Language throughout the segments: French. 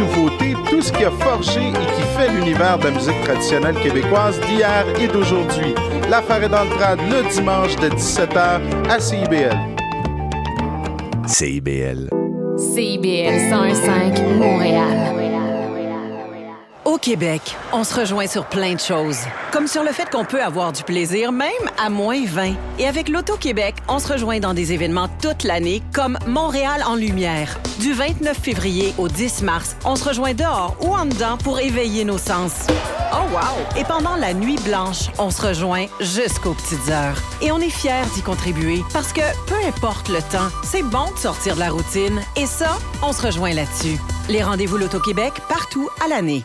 nouveautés, tout ce qui a forgé et qui fait l'univers de la musique traditionnelle québécoise d'hier et d'aujourd'hui. L'affaire est dans le trad le dimanche de 17h à CIBL. CIBL. CIBL 105 Montréal. Au Québec, on se rejoint sur plein de choses. Comme sur le fait qu'on peut avoir du plaisir même à moins 20. Et avec l'Auto-Québec, on se rejoint dans des événements toute l'année comme Montréal en lumière. Du 29 février au 10 mars, on se rejoint dehors ou en dedans pour éveiller nos sens. Oh wow! Et pendant la nuit blanche, on se rejoint jusqu'aux petites heures. Et on est fiers d'y contribuer parce que peu importe le temps, c'est bon de sortir de la routine. Et ça, on se rejoint là-dessus. Les rendez-vous L'Auto-Québec partout à l'année.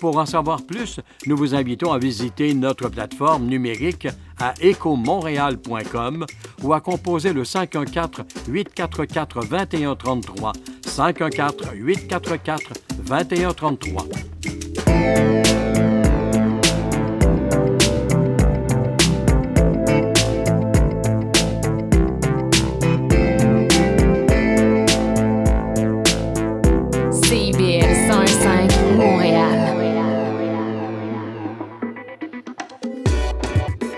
Pour en savoir plus, nous vous invitons à visiter notre plateforme numérique à écomontréal.com ou à composer le 514-844-2133, 514-844-2133.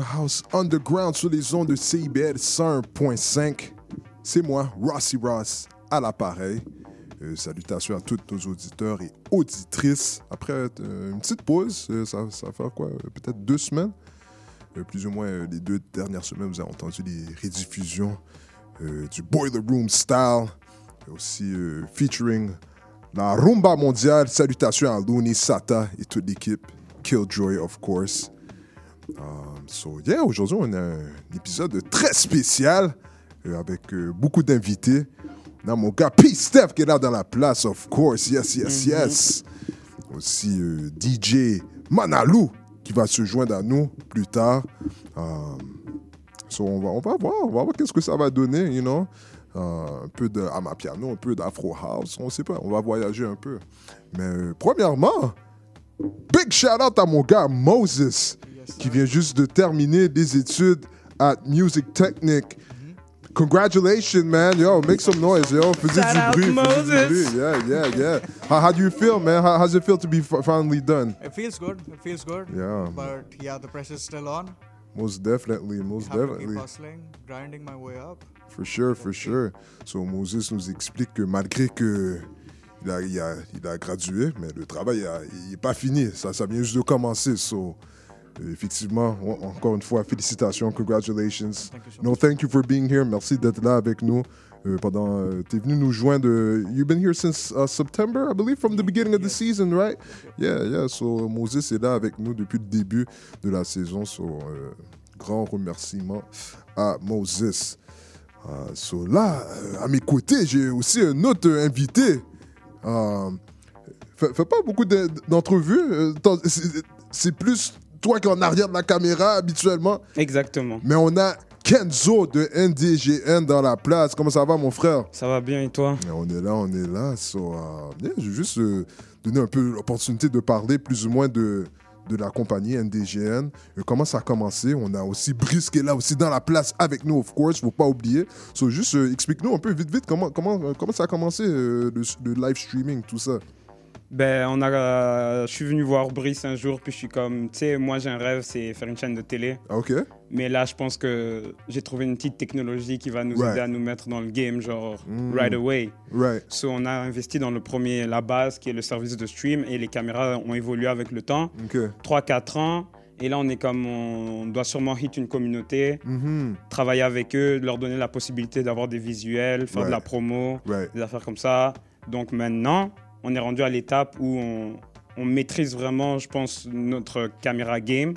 House Underground sur les ondes de CIBL 101.5. C'est moi, Rossi Ross, à l'appareil. Euh, salutations à tous nos auditeurs et auditrices. Après euh, une petite pause, euh, ça, ça va faire quoi? Peut-être deux semaines? Plus ou moins les deux dernières semaines, vous avez entendu les rediffusions du Boiler Room Style, aussi featuring la rumba mondiale. Salutations à Looney, Sata et toute l'équipe. Killjoy, of course. Um, so, yeah, aujourd'hui, on a un épisode très spécial euh, avec euh, beaucoup d'invités. On a mon gars P. Steph qui est là dans la place, of course. Yes, yes, yes. Aussi euh, DJ Manalou qui va se joindre à nous plus tard. So, on, va, on va voir, on va voir qu'est-ce que ça va donner, you know. Un peu de Amapiano, un peu d'Afro House, on sait pas, on va voyager un peu. Mais premièrement, big shout out à mon gars Moses, qui vient juste de terminer des études à Music Technic. Congratulations, man. Yo, make some noise, yo. Faisais Shout du out bruit, Moses. du bruit. Yeah, yeah, yeah. How, how do you feel, man? How, how's it feel to be finally done? It feels good. It feels good. Yeah. But yeah, the press is still on. Most definitely, most Have to definitely. keep hustling, grinding my way up. For sure, for sure. So, Moses nous explique que malgré que il a, il a, il a gradué, mais le travail n'est pas fini. Ça, ça vient juste de commencer. So, effectivement, en- encore une fois, félicitations, congratulations. Thank you so no, thank you for being here. Merci d'être là avec nous. Euh, pendant, euh, t'es venu nous joindre. euh, you've been here since uh, September, I believe, from the beginning of the season, right? Yeah, yeah. So Moses est là avec nous depuis le début de la saison. So, euh, grand remerciement à Moses. Euh, so là, euh, à mes côtés, j'ai aussi un autre invité. Euh, fait, fait pas beaucoup de- d'entrevues. C'est plus toi qui es en arrière de la caméra habituellement. Exactement. Mais on a Kenzo de NDGN dans la place. Comment ça va, mon frère? Ça va bien et toi? Et On est là, on est là. So, euh, yeah, je vais juste euh, donner un peu l'opportunité de parler plus ou moins de, de la compagnie NDGN. Euh, comment ça a commencé? On a aussi Brice qui est là aussi dans la place avec nous, of course, faut pas oublier. So, juste euh, explique-nous un peu vite, vite comment, comment, comment ça a commencé euh, le, le live streaming, tout ça. Ben, on a, euh, je suis venu voir Brice un jour, puis je suis comme, tu sais, moi j'ai un rêve, c'est faire une chaîne de télé. Ah, ok. Mais là, je pense que j'ai trouvé une petite technologie qui va nous aider à nous mettre dans le game, genre Mm. right away. Right. So, on a investi dans le premier, la base, qui est le service de stream, et les caméras ont évolué avec le temps. Ok. 3-4 ans. Et là, on est comme, on doit sûrement hit une communauté, Mhm. travailler avec eux, leur donner la possibilité d'avoir des visuels, faire de la promo, des affaires comme ça. Donc maintenant, on est rendu à l'étape où on, on maîtrise vraiment, je pense, notre caméra game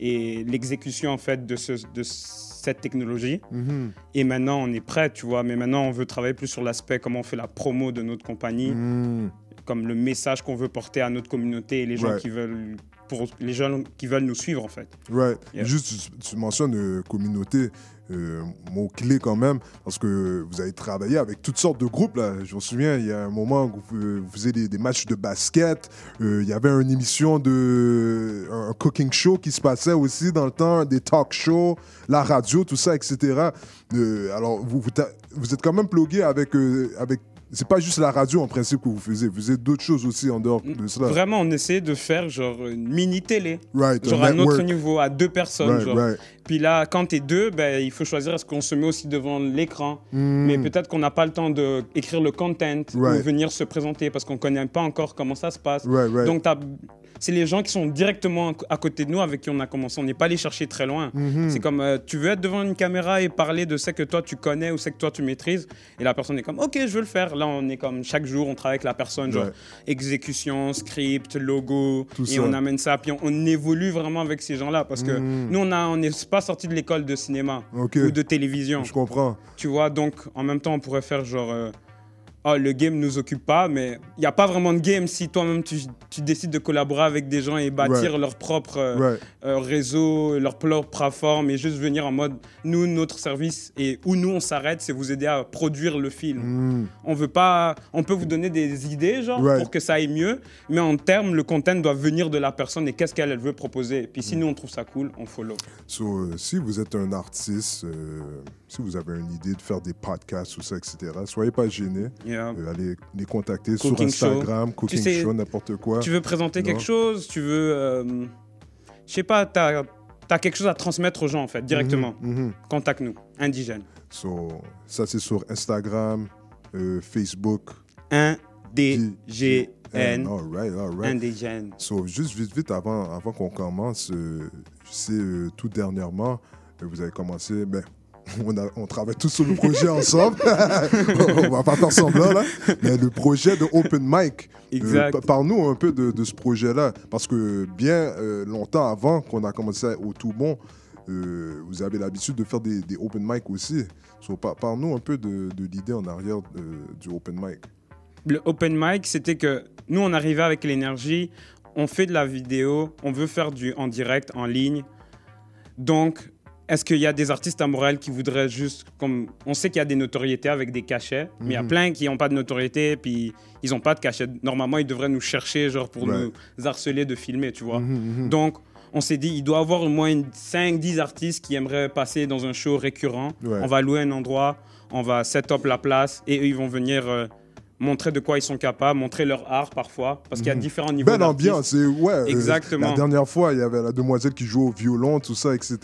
et l'exécution en fait de, ce, de cette technologie. Mhm. Et maintenant, on est prêt, tu vois. Mais maintenant, on veut travailler plus sur l'aspect comment on fait la promo de notre compagnie, Mm. comme le message qu'on veut porter à notre communauté et les gens qui veulent pour les gens qui veulent nous suivre en fait. Right. Yeah. Juste, tu, tu mentionnes euh, communauté, euh, mot-clé quand même, parce que vous avez travaillé avec toutes sortes de groupes. Là. Je me souviens, il y a un moment où vous, euh, faisiez des, matchs de basket. euh, il y avait une émission de. un cooking show qui se passait aussi dans le temps, des talk shows, la radio, tout ça, etc. Euh, alors, vous, êtes quand même plugué avec. avec c'est pas juste la radio en principe que vous faisiez, vous faisiez d'autres choses aussi en dehors de cela. Vraiment, on essaie de faire genre une mini télé. Right, genre à notre network. niveau, à deux personnes. Right, genre. right. Puis là, quand t'es deux, ben, il faut choisir est-ce qu'on se met aussi devant l'écran. Mm. Mais peut-être qu'on n'a pas le temps d'écrire le content ou venir se présenter parce qu'on connaît pas encore comment ça se passe. Right, right. Donc, c'est les gens qui sont directement à côté de nous avec qui on a commencé. On n'est pas allé chercher très loin. Mhm. C'est comme, euh, tu veux être devant une caméra et parler de ce que toi tu connais ou ce que toi tu maîtrises. Et la personne est comme, ok, je veux le faire. Là, on est comme, chaque jour, on travaille avec la personne, genre Ouais. exécution, script, logo. Tout et ça. on amène ça. Puis on, on évolue vraiment avec ces gens-là parce que Mhm. nous, on a- on n'est pas sorti de l'école de cinéma ou de télévision. Je comprends. Tu vois, donc en même temps, on pourrait faire genre. euh, Ah, le game nous occupe pas, mais il n'y a pas vraiment de game si toi-même tu, tu décides de collaborer avec des gens et bâtir Right. leur propre euh, Right. euh, réseau, leur propre plateforme et juste venir en mode nous, notre service et où nous on s'arrête, c'est vous aider à produire le film. Mm. On veut pas, on peut vous donner des idées genre Right. pour que ça aille mieux, mais en termes, le content doit venir de la personne et qu'est-ce qu'elle elle veut proposer. Puis Mm. si nous on trouve ça cool, on follow. So, euh, si vous êtes un artiste, si vous avez une idée de faire des podcasts ou ça, etc., soyez pas gênés. Yeah. Euh, allez les contacter Cooking sur Instagram, show. Cooking Tu sais, Show, n'importe quoi. Tu veux présenter Non. quelque chose, tu veux, euh, je sais pas, t'as as quelque chose à transmettre aux gens en fait directement. Mhm, mhm. Contacte-nous, indigène. So, ça, c'est sur Instagram, euh, Facebook. Indigène. All right, all right. Indigène. So, juste vite, vite, avant, avant qu'on commence, euh, je sais, euh, tout dernièrement, vous avez commencé, ben, on, a- on travaille tous sur le projet ensemble. on va pas faire semblant, là. Mais le projet de Open Mic. Euh, Exact. pa- Parle-nous un peu de, de ce projet-là. Parce que bien euh, longtemps avant qu'on a commencé au Tout Bon, euh, vous avez l'habitude de faire des, des Open Mic aussi. So, par- Parle-nous un peu de, de l'idée en arrière du Open Mic. Le open mic, c'était que nous, on arrivait avec l'énergie, on fait de la vidéo, on veut faire du en direct, en ligne. Donc, est-ce qu'il y a des artistes à Montréal qui voudraient juste, comme on sait qu'il y a des notoriétés avec des cachets, mais il y a Mhm. plein qui n'ont pas de notoriété, puis ils n'ont pas de cachet. Normalement, ils devraient nous chercher, genre pour nous harceler de filmer, tu vois. Mhm, mhm. Donc, on s'est dit, il doit y avoir au moins 5-10 artistes qui aimeraient passer dans un show récurrent. Ouais. On va louer un endroit, on va set up la place et eux, ils vont venir euh, montrer de quoi ils sont capables, montrer leur art parfois, parce qu'il y a différents niveaux Belle ambiance. ouais, euh, Exactement. la dernière fois, il y avait la demoiselle qui joue au violon, tout ça, etc.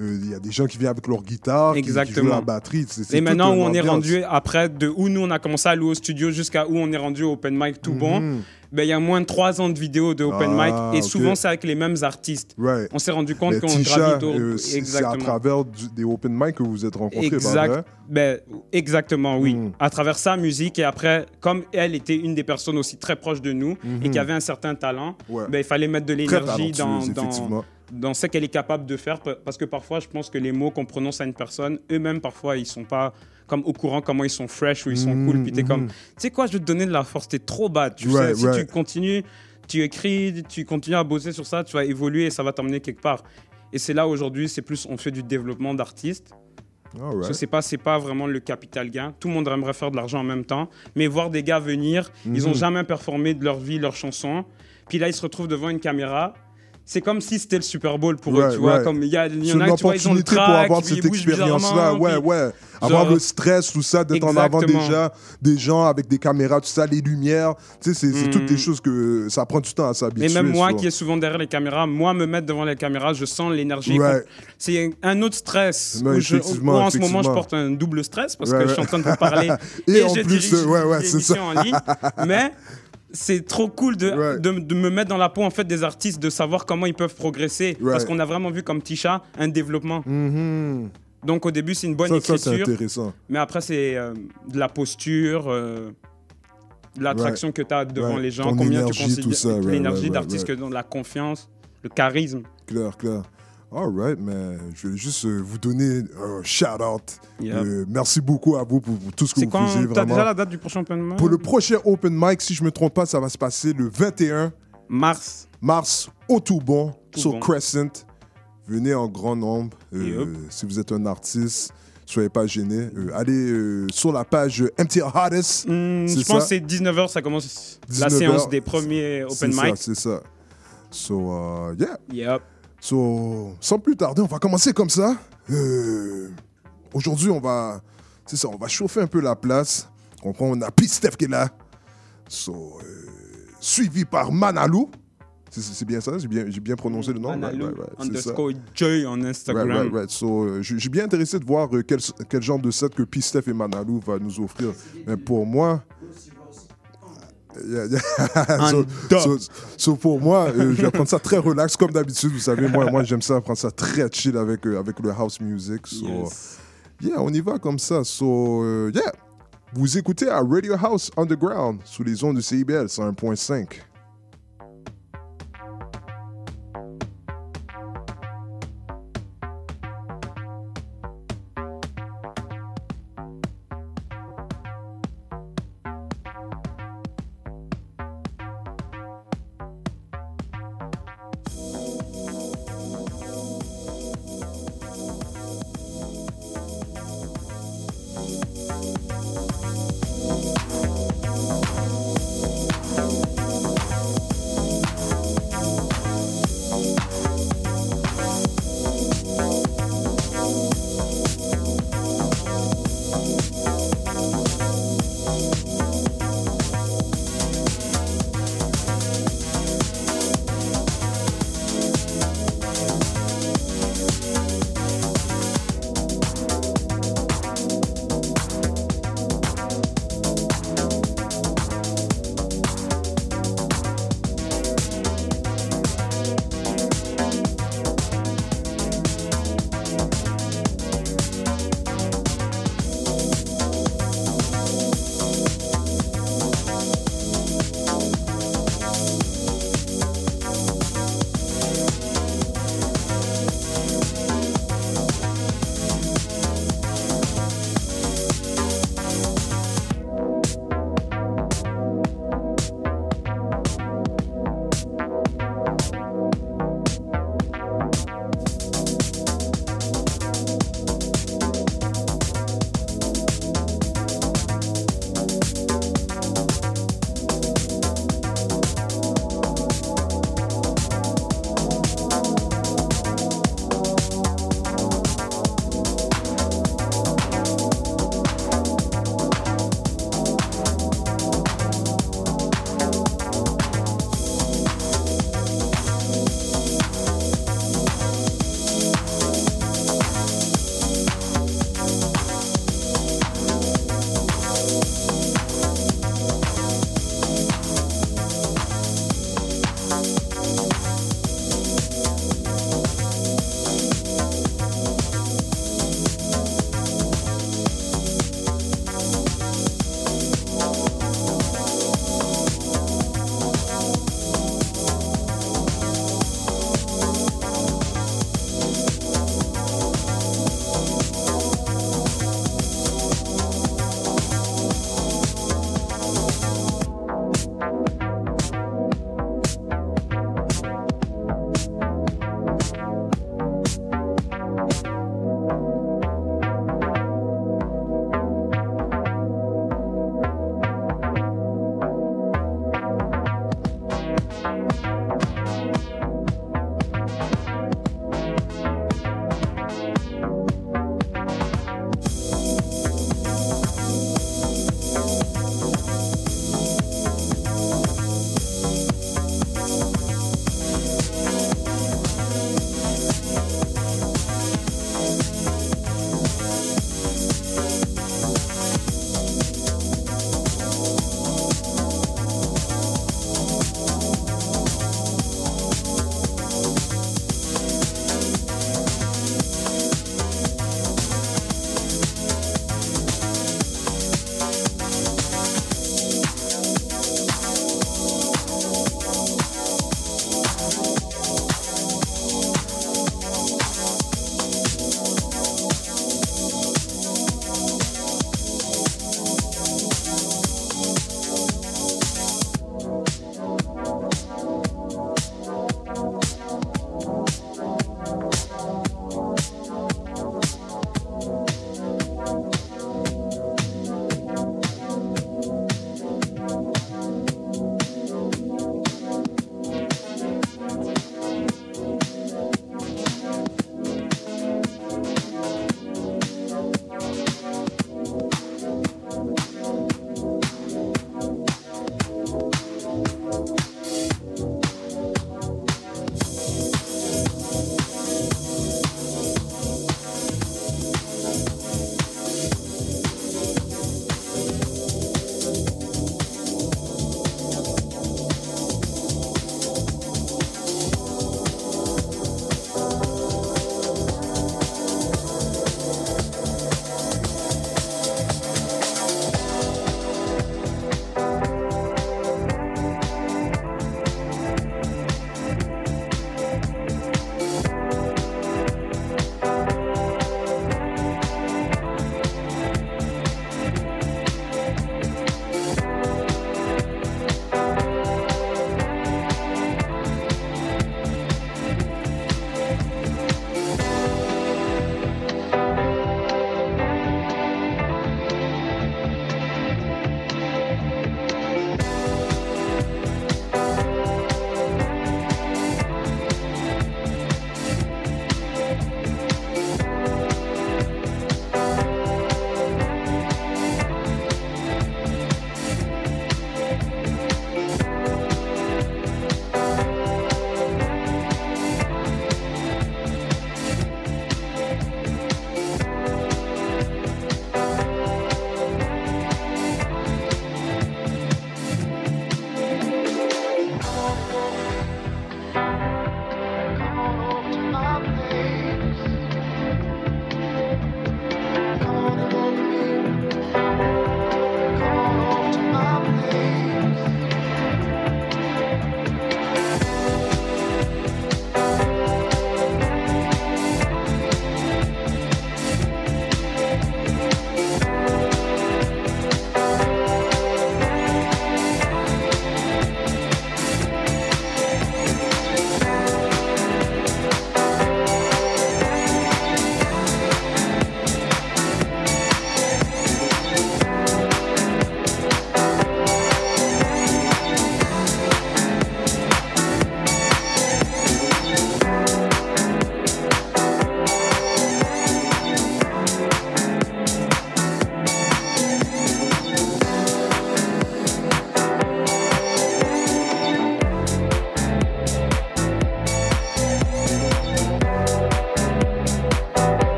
Euh, Il y a des gens qui viennent avec leur guitare, qui- qui, jouent Exactement. la batterie. c'est- Et maintenant, où on est rendu, après, de où nous, on a commencé à louer au studio jusqu'à où on est rendu au open mic tout bon, Mhm. ben, il y a moins de 3 ans de vidéos de open Ah, mic. Et ok. souvent, c'est avec les mêmes artistes. Right. On s'est rendu compte Mais qu'on gravite au... euh, c'est à Exactement. travers du- des open mic que vous vous êtes rencontrés, pas Exact. Ben, exactement, oui. Mm. À travers sa musique et après, comme elle était une des personnes aussi très proches de nous et Mhm. qui avait un certain talent, Ouais. ben, il fallait mettre de l'énergie dans, dans. Dans ce qu'elle est capable de faire. pa- Parce que parfois, je pense que les mots qu'on prononce à une personne, eux-mêmes, parfois, ils sont pas comme au courant comment ils sont fresh ou ils sont Mhm, cool. Puis t'es mhm. comme, tu sais quoi, je vais te donner de la force, t'es trop bad. Tu Right, sais, si tu continues, tu écris, tu continues à bosser sur ça, tu vas évoluer et ça va t'emmener quelque part. Et c'est là aujourd'hui, c'est plus, on fait du développement d'artistes. Right. Ce c'est pas c'est pas vraiment le capital gain. Tout le monde aimerait faire de l'argent en même temps, mais voir des gars venir, ils ont Mhm. jamais performé de leur vie, leur chanson. Puis là, ils se retrouvent devant une caméra. C'est comme si c'était le Super Bowl pour Ouais, eux, tu vois. Comme il y, a- il y en une a, tu vois, ils ont le opportunité pour track, avoir cette expérience-là. Ouais, puis- ouais. Avoir genre- le stress, tout ça, d'être en avant déjà, des gens avec des caméras, tout ça, les lumières. Tu sais, c'est toutes des choses que ça prend du temps à s'habituer. Et même moi qui est souvent derrière les caméras, moi me mettre devant les caméras, je sens l'énergie. Ouais. C'est un autre stress. Ouais, où je- où en ce moment, je porte un double stress parce que je suis en train de vous parler Et en je plus, dirige ouais, ouais, c'est l'émission ça. en ligne. Mais c'est trop cool de, de, de me mettre dans la peau en fait des artistes, de savoir comment ils peuvent progresser. Parce qu'on a vraiment vu comme Tisha un développement. Mhm. Donc au début, c'est une bonne Ça, ça, c'est écriture. intéressant. mais après, c'est euh, de la posture. euh, de l'attraction que tu as devant les gens, Ton combien énergie, tu considères ça, l'énergie d'artiste ouais. que dans la confiance, le charisme. Clair, clair. All right, mais je vais juste euh, vous donner un shout-out. Yep. Euh, merci beaucoup à vous pour, pour tout ce que C'est vous quand faisiez. T'as déjà la date du prochain open mic? Pour le prochain open mic, si je me trompe pas, ça va se passer le 21 mars. mars au Toubon, sur Toubon. Crescent. Venez en grand nombre. Euh. Si vous êtes un artiste, soyez pas gênés. Euh, allez euh, sur la page MTL Hottest. Hmm, C'est je pense ça? que c'est 19h, ça commence la 19 séance heures. des premiers C'est open ça, mic. C'est ça. So, uh, yeah. Yep. So, sans plus tarder, on va commencer comme ça. Euh, Aujourd'hui, on va, c'est ça, on va chauffer un peu la place. On a P-Steph qui est là. So, euh, suivi par Manalou. C'est- bien ça, j'ai bien, prononcé le nom. Manalou, underscore Joy en Instagram. Right, right, right. So, euh, je suis bien intéressé de voir quel, quel genre de set que P-Steph et Manalou va nous offrir. Mais pour moi. So, so- so pour moi, euh, je vais prendre ça très relax, comme d'habitude. Vous savez, moi, moi j'aime ça prendre ça très chill avec, euh, avec le house music. So, Yes. yeah, on y va comme ça. So, euh, yeah. Vous écoutez à Radio House Underground sous les ondes de CIBL 101.5.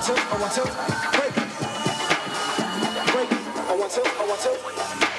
want to, I want to, break. Break, I want to, I want to.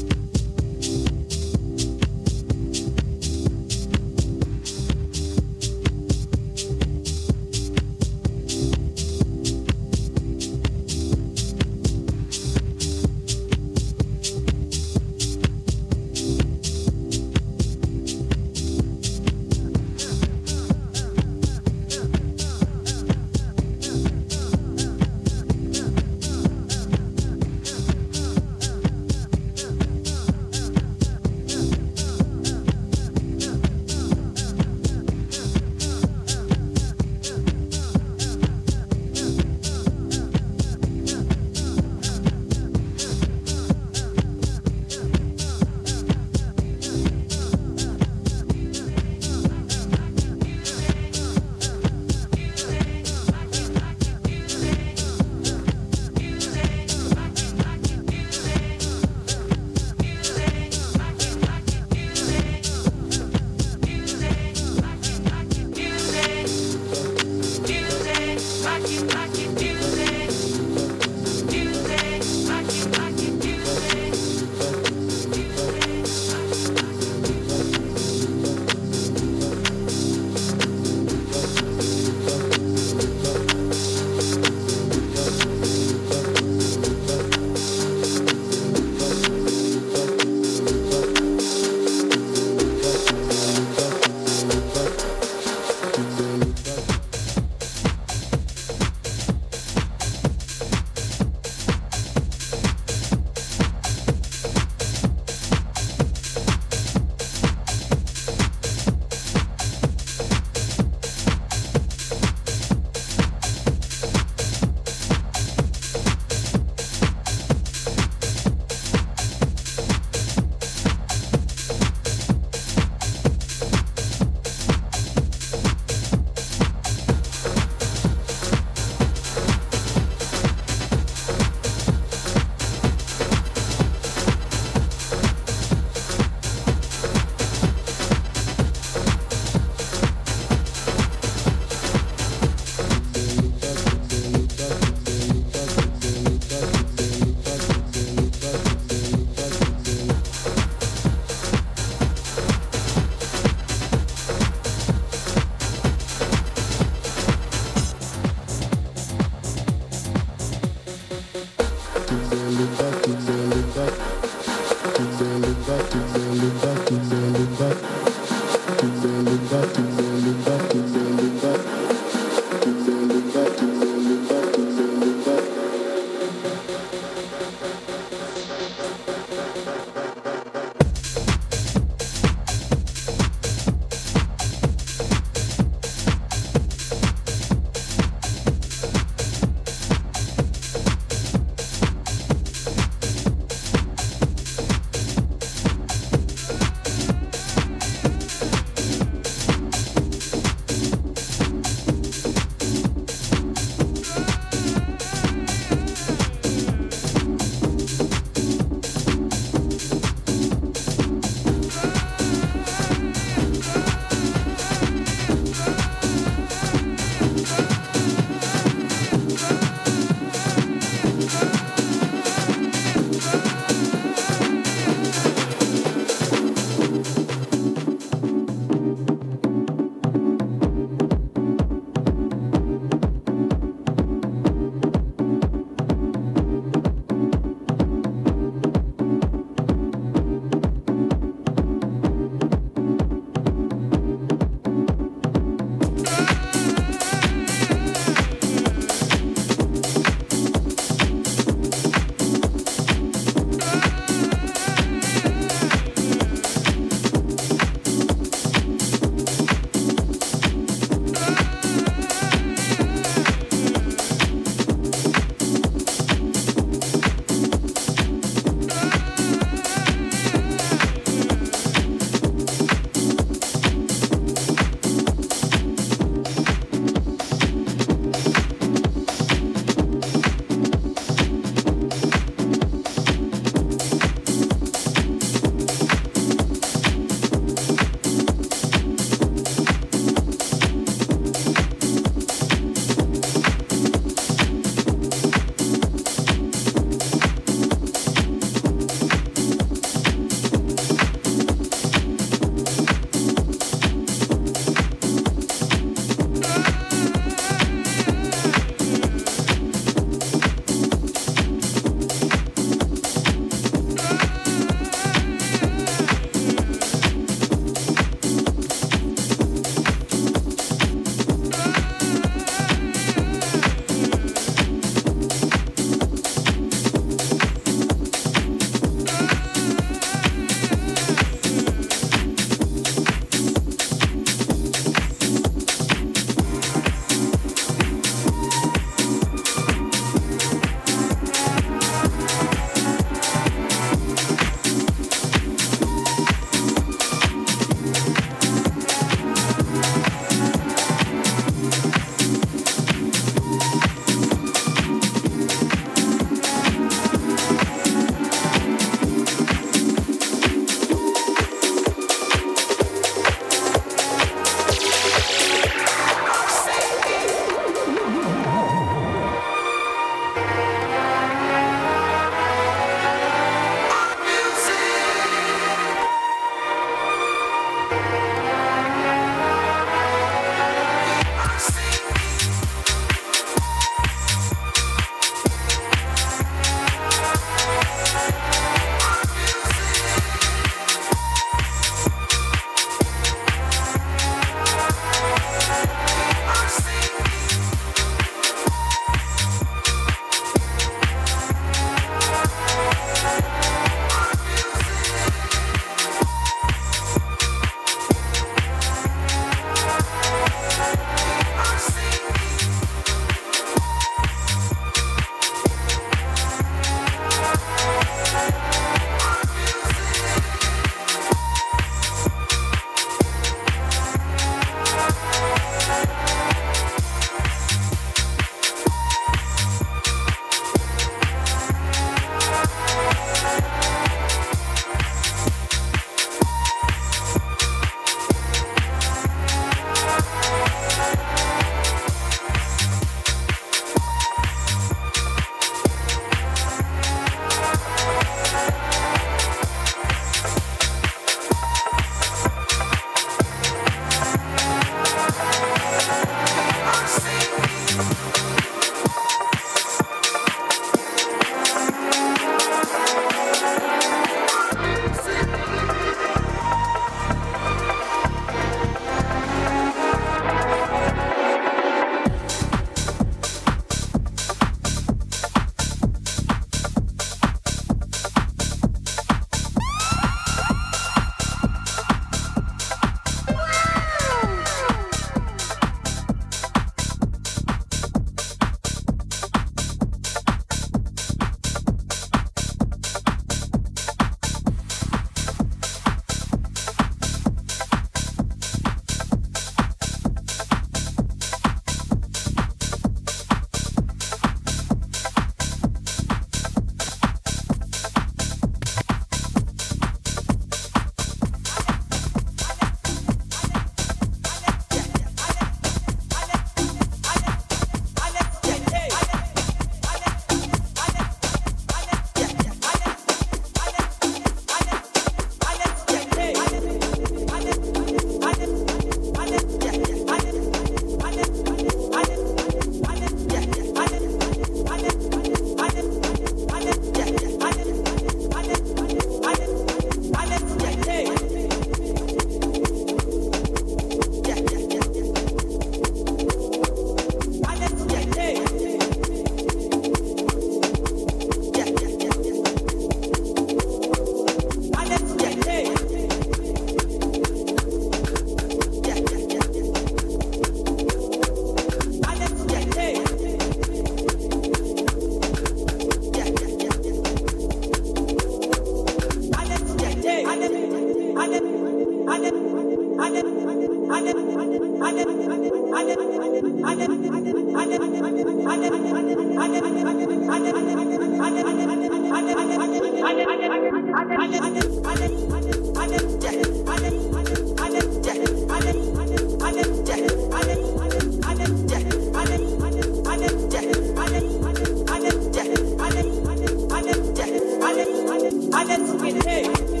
with hate.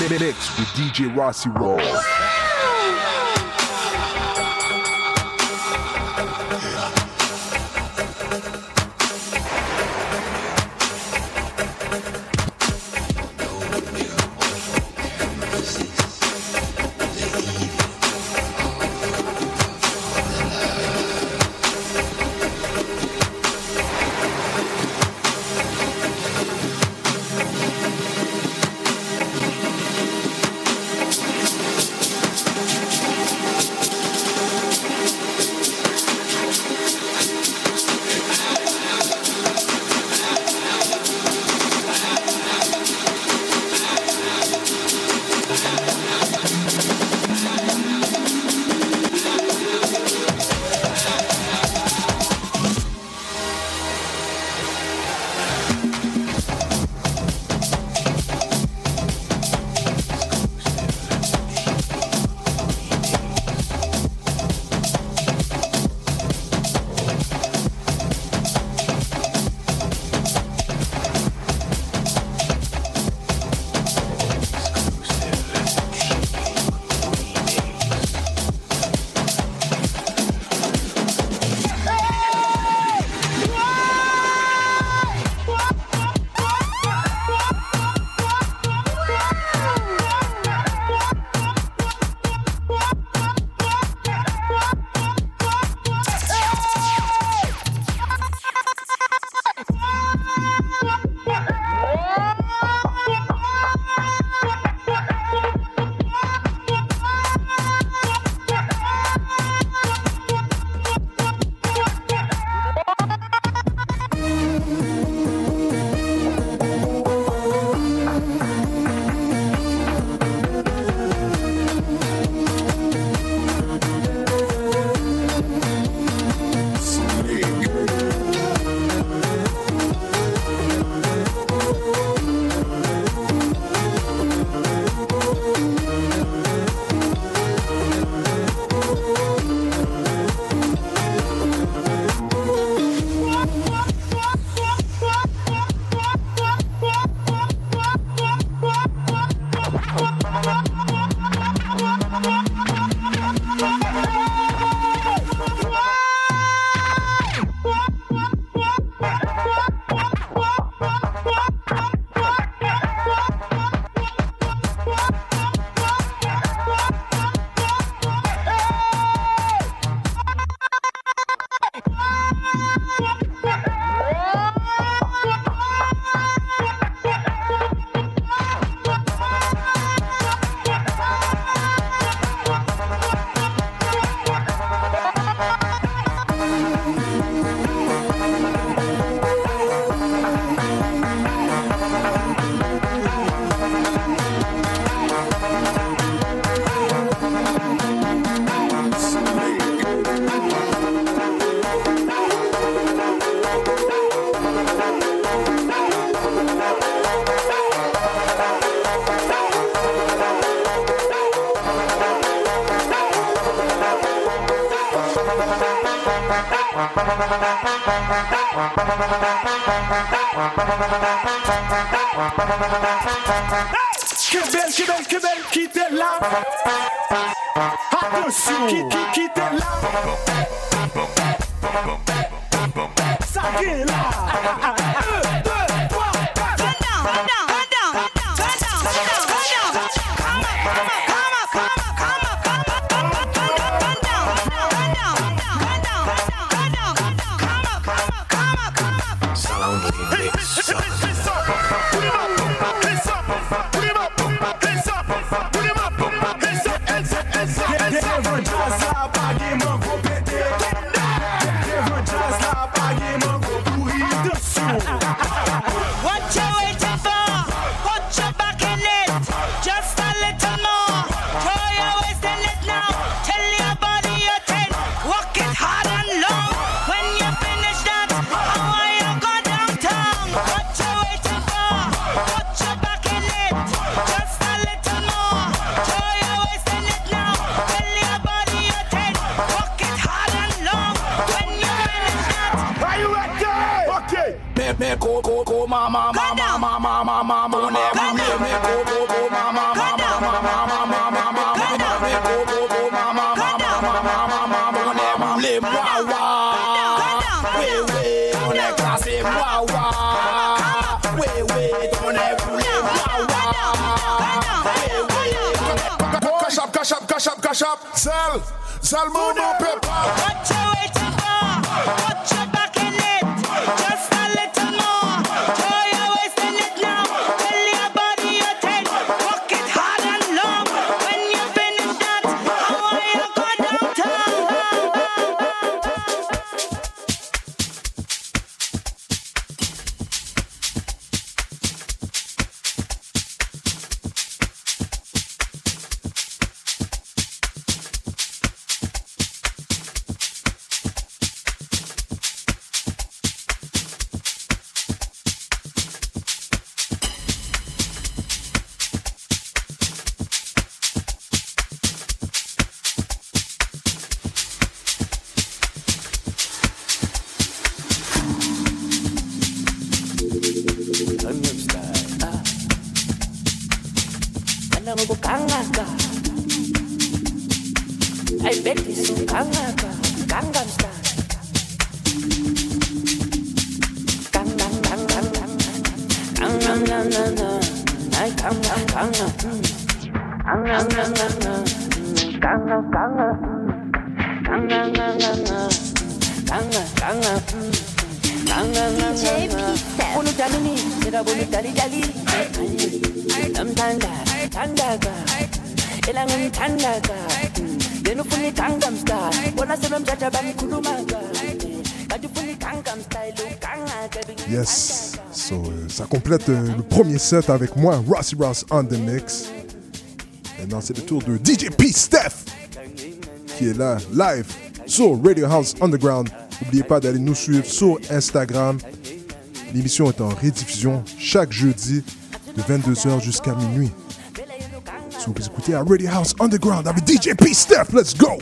Mix with DJ Rossi Ross. mama mama mama go go go mama mama mama mama mama go go go mama mama mama mama mama le wa wa we we on est classé wa wa we we on est coulé wa wa cash up cash up cash up cash up zel zel mon on peut pas what you waiting for what you Euh, le premier set avec moi, Rossi Ross on the mix. Maintenant, c'est le tour de DJ P. Steph qui est là, live sur Radio House Underground. N'oubliez pas d'aller nous suivre sur Instagram. L'émission est en rediffusion chaque jeudi de 22h jusqu'à minuit. Si vous écoutez à Radio House Underground avec DJ P. Steph, let's go!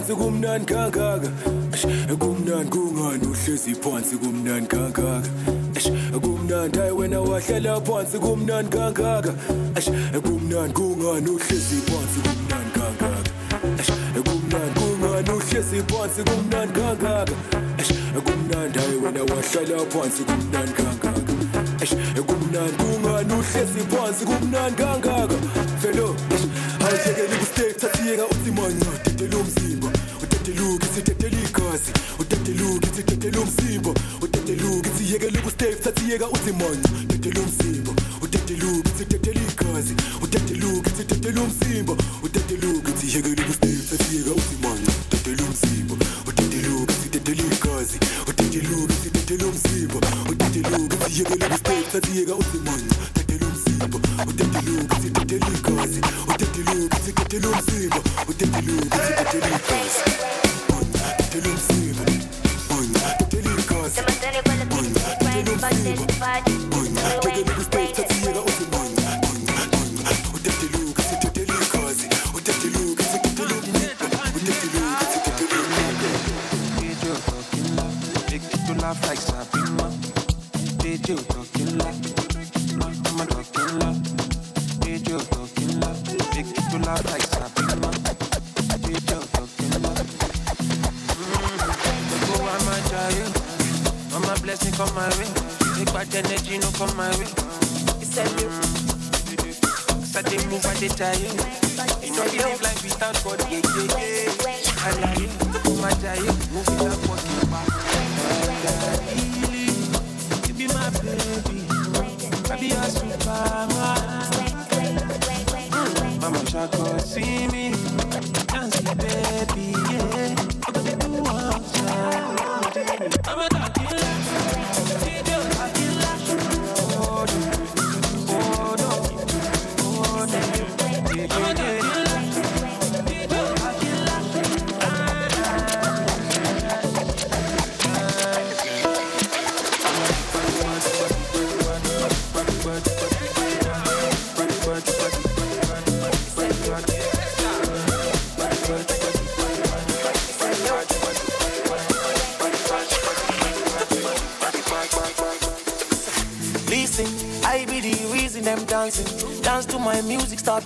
phansi kumnani kangaka. Kumnani kungani uhlezi phansi kumnani kangaka? Kumnandi hayi wena wahlela phansi kumnani kangaka? Kumnani kungani uhlezi phansi kumnani kangaka? Kumnandi kungani uhlezi phansi kumnani kangaka? Kumnandi hayi wena wahlala phansi kumnani kangaka? Kumnandi kungani uhlezi phansi kumnani kangaka?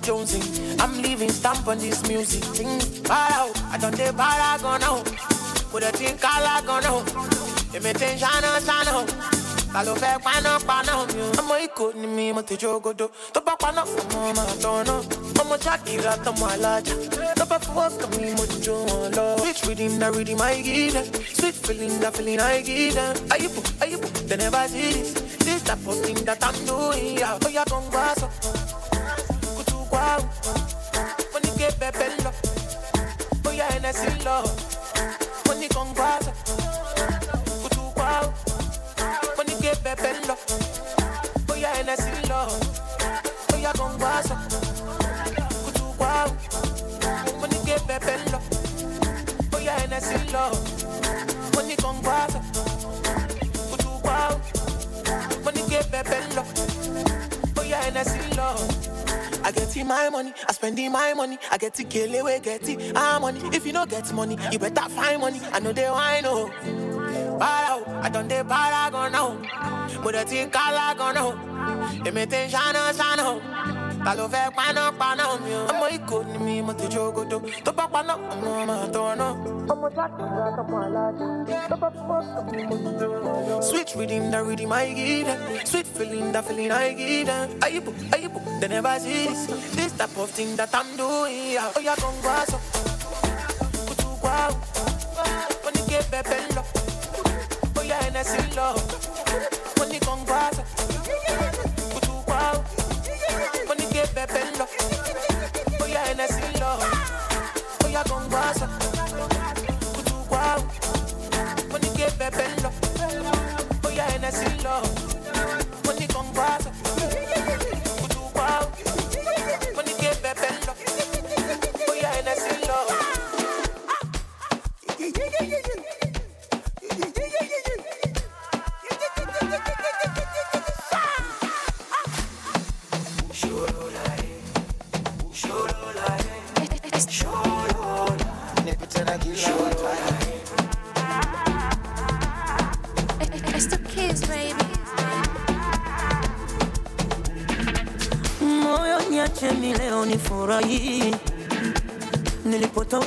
Jonesing. I'm leaving stamp on this music. Thing bar out, I done the bar I a thing call I. If it ain't shine, shine out. Ta ló fẹ́ paná paná mi o. Ọmọ Ìkó ni mi, mo ti jogodo. Tó bá paná, ọmọ máa tọ̀nà. Ọmọ Jákìrá tọmọ alájà. Tó bá fọwọ́ kàn mí, mo ti jó lọ. Sweet rhythm, na rhythm I give them. Sweet feeling, that feeling I give them. Ayibu, ayibu, they never see this. This type of thing that I'm doing. Yeah. Oh, yeah, come pass out. Money get better love. Bóyá Hennessy love. Money. Kutu kwao. Money get better love. Bóyá Hennessy. Bóyá con. Kutu kwao. Money get better love. Bóyá Hennessy love. I get in my money, I spend in my money. I get to kill away, get it, ah money. If you don't get money, you better find money. I know they wine, oh. Para, I done the para go now. But the thing call go now. Imitation, shana, shana ta ló fẹ́ panápaná mi o. ọmọ ìkó ni mi mo ti jogodo. Tó bá paná ọmọ ọmọ àtọ̀nà. ọmọ jáde ní aláàjà tó bá fọ́ ọmọ mo ti jọ. sweet rhythm that rhythm I give them sweet feeling that feeling I give them ayibo ayibo they never see this. Type of thing that I'm doing ya ó yà kàn wá sọ kutu wá ó ní ké bẹ́ẹ̀ bẹ́ẹ̀ lọ ó yà ẹ̀ nẹ́sìn lọ ó ní kàn wá sọ. Money get pepe lọ. Oh, yeah, Hennessy lọ. Oh, yeah, come pass up. Kutu kwao. Money get pepe lọ. Oh, yeah, Hennessy lọ. Money come pass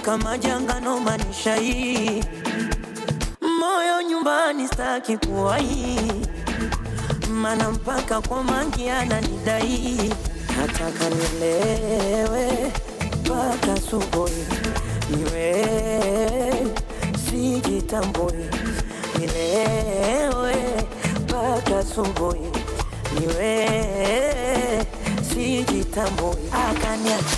nilipotoka janga no manisha hii. Moyo nyumbani staki hii mana mpaka kwa mangi ananidai. Nataka nilewe mpaka subuhi niwe sijitambui nilewe mpaka subuhi niwe sijitambui akaniacha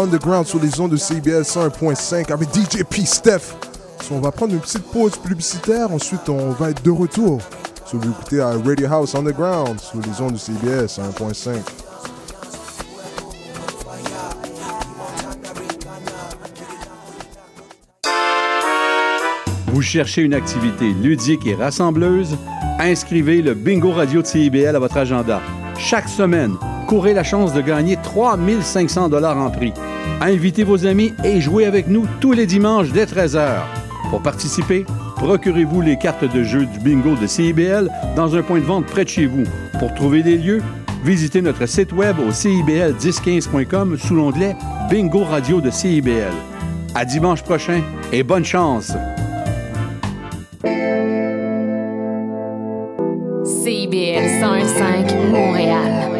Underground sur les ondes de CBL 101.5 avec DJ P Steph. On va prendre une petite pause publicitaire, ensuite on va être de retour. So, vous écoutez à Radio House Underground sur les ondes de CBL 101.5. Vous cherchez une activité ludique et rassembleuse? Inscrivez le Bingo Radio de CIBL à votre agenda. Chaque semaine, courez la chance de gagner 3500 dollars en prix. Invitez vos amis et jouez avec nous tous les dimanches dès 13h. Pour participer, procurez-vous les cartes de jeu du bingo de CIBL dans un point de vente près de chez vous. Pour trouver des lieux, visitez notre site web au cibl1015.com sous l'onglet Bingo Radio de CIBL. À dimanche prochain et bonne chance! CIBL 101.5 Montréal.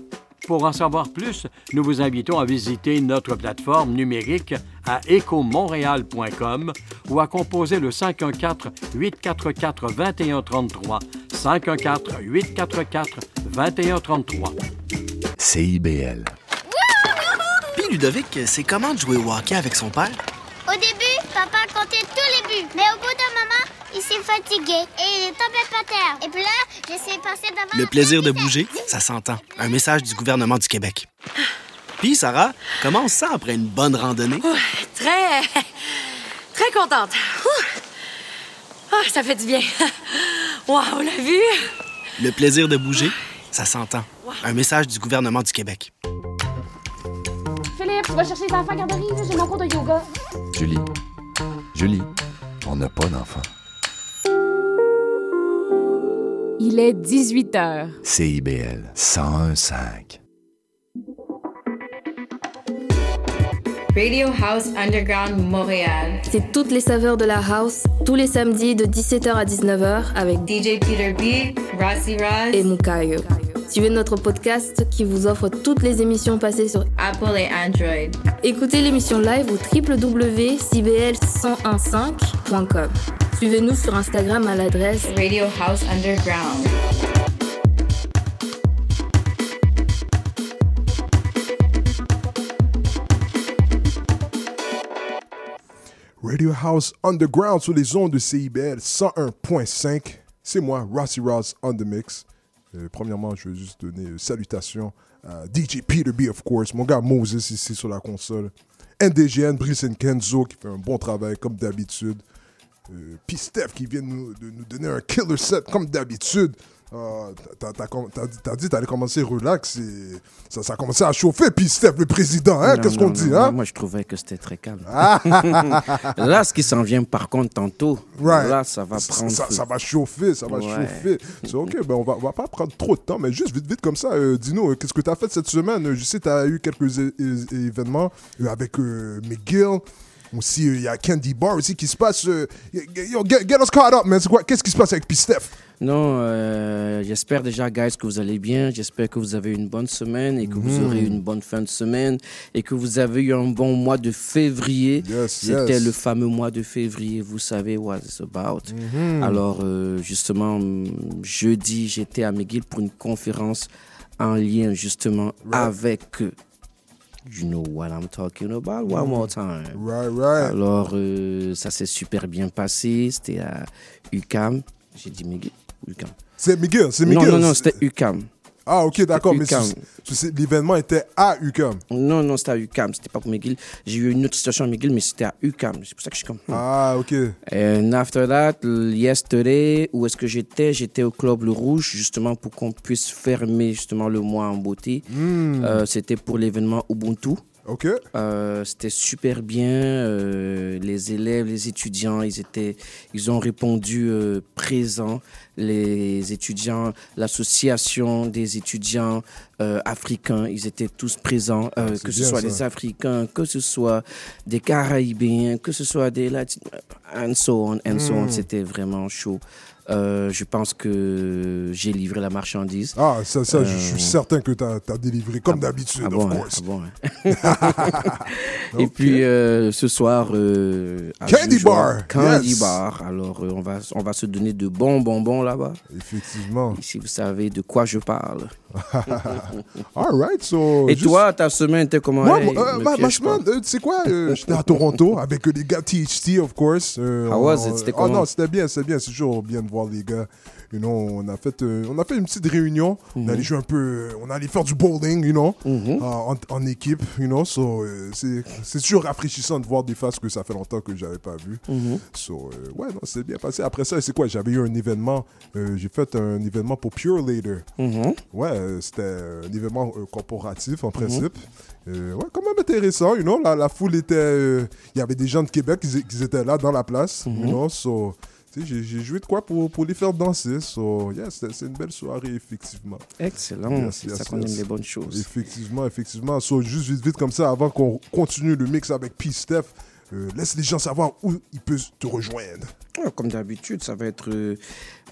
Pour en savoir plus, nous vous invitons à visiter notre plateforme numérique à écomontréal.com ou à composer le 514-844-2133. 514-844-2133. CIBL. Puis Ludovic, c'est comment de jouer au hockey avec son père? Au début, papa comptait tous les buts. Mais au bout d'un moment, il s'est fatigué et il est tombé par terre. Et puis là, j'essaie de passer devant. Le plaisir de bouger, ça s'entend. Un message du gouvernement du Québec. Puis, Sarah, comment on se sent après une bonne randonnée? Très. très contente. Ah, ça fait du bien. Waouh, la vue! Le plaisir de bouger, ça s'entend. Un message du gouvernement du Québec. Philippe, va chercher les enfants à garderie, j'ai mon cours de yoga. Julie. Julie, on n'a pas d'enfant. Il est 18 heures. CIBL 101.5. Radio House Underground Montréal. C'est toutes les saveurs de la house, tous les samedis de 17h à 19h avec DJ Peter B, Rossi Roz et Mukayo. Suivez notre podcast qui vous offre toutes les émissions passées sur Apple et Android. Écoutez l'émission live au www.cbl1015.com. Suivez-nous sur Instagram à l'adresse Radio House Underground. Radio House Underground sur les ondes de CIBL 101.5. C'est moi, Rossi Ross on the mix. Euh, premièrement, je veux juste donner euh, salutations à DJ Peter B, of course, mon gars Moses ici sur la console. NDGN, Brice Kenzo qui fait un bon travail comme d'habitude. Euh, Puis Steph qui vient de nous, de nous donner un killer set comme d'habitude. Ah, t'as- t'as T'as dit t'as t'allais commencer relax et ça, ça a commencé à chauffer. Puis Steph, le président, hein, Non, qu'est-ce non, qu'on dit hein? Moi, je trouvais que c'était très calme. Là, ce qui s'en vient, par contre, tantôt, Right. là, ça va prendre. Ça, ça va chauffer, ça va Ouais. chauffer. C'est ok, ben on va, on va pas prendre trop de temps, mais juste vite, vite comme ça, euh, dis-nous, euh, qu'est-ce que tu as fait cette semaine? Euh, Je sais, tu as eu quelques é- é- événements euh, avec euh, McGill. Aussi, euh, il y a Candy Bar aussi qui se passe. euh, yo, get, get us caught up, man. C'est quoi- Qu'est-ce qui se passe avec P-Steph? Non, euh, j'espère déjà, guys, que vous allez bien. J'espère que vous avez une bonne semaine et que vous Mhm. aurez une bonne fin de semaine et que vous avez eu un bon mois de février. C'était yes. le fameux mois de février. Vous savez what it's about. Mhm. Alors, euh, justement, hum, jeudi, j'étais à McGill pour une conférence en lien, justement, avec. euh, You know what I'm talking about? One more time. Right, right. Alors, euh, ça s'est super bien passé. C'était à UCAM. J'ai dit ou UCAM C'est Miguel, c'est Non, Miguel. non, non, c'était UCAM. Ah, ok, d'accord, mais l'événement était à UCAM. Non, non, c'était à UCAM. C'était pas pour McGill. J'ai eu une autre situation à McGill, mais c'était à UCAM. C'est pour ça que je suis comme. hmm. Ah, ok. And after that, yesterday, où est-ce que j'étais? J'étais au Club Le Rouge, justement, pour qu'on puisse fermer justement le mois en beauté. Hmm. Euh, c'était pour l'événement Ubuntu. Ok. Euh, c'était super bien. euh, les élèves, les étudiants, ils étaient, ils ont répondu euh, présents. Les étudiants, l'association des étudiants africains, ils étaient tous présents. Ah, que ce soit ça. des Africains, que ce soit des Caraïbéens, que ce soit des Latins, and so on, and so on. Mm. C'était vraiment chaud. Euh, je pense que j'ai livré la marchandise. Ah, ça, ça je Euh, suis certain que tu as, délivré comme d'habitude, ah bon, of hein, course. ah bon, hein. Et puis euh, ce soir, Candy bar, Candy yes. bar. Alors on va on va se donner de bons bonbons là-bas. Effectivement. Ici vous savez de quoi je parle. All right, so. Et juste- toi, ta semaine était comment Moi, euh, tu sais quoi, j'étais à Toronto avec les gars THT, of course. How was it? C'était Oh comment? non, c'était bien, c'était bien. C'est toujours bien voir les gars. You know, on a fait, euh, on a fait une petite réunion. On Mhm. allait jouer un peu, euh, on allait faire du bowling, you know, euh, en, en équipe, you know. So, euh, c'est toujours rafraîchissant de voir des faces que ça fait longtemps que j'avais pas vu. Mhm. So, ouais, non, c'est bien passé. Après ça, c'est quoi? J'avais eu un événement. J'ai fait un événement pour Pure Later. Mhm. Ouais, c'était un événement corporatif en principe. Euh, ouais, quand même intéressant, you know. La, la foule était. euh, Il y avait des gens de Québec qui, qui étaient là dans la place, you Mhm. know. So, j'ai- j'ai joué de quoi pour, pour les faire danser. So, yeah, c'est une belle soirée, effectivement. Excellent, c'est ça qu'on aime les bonnes choses. Effectivement, effectivement. So, juste vite, vite comme ça, avant qu'on continue le mix avec P-Steph, euh, laisse les gens savoir où ils peuvent te rejoindre. Comme d'habitude, ça va être euh,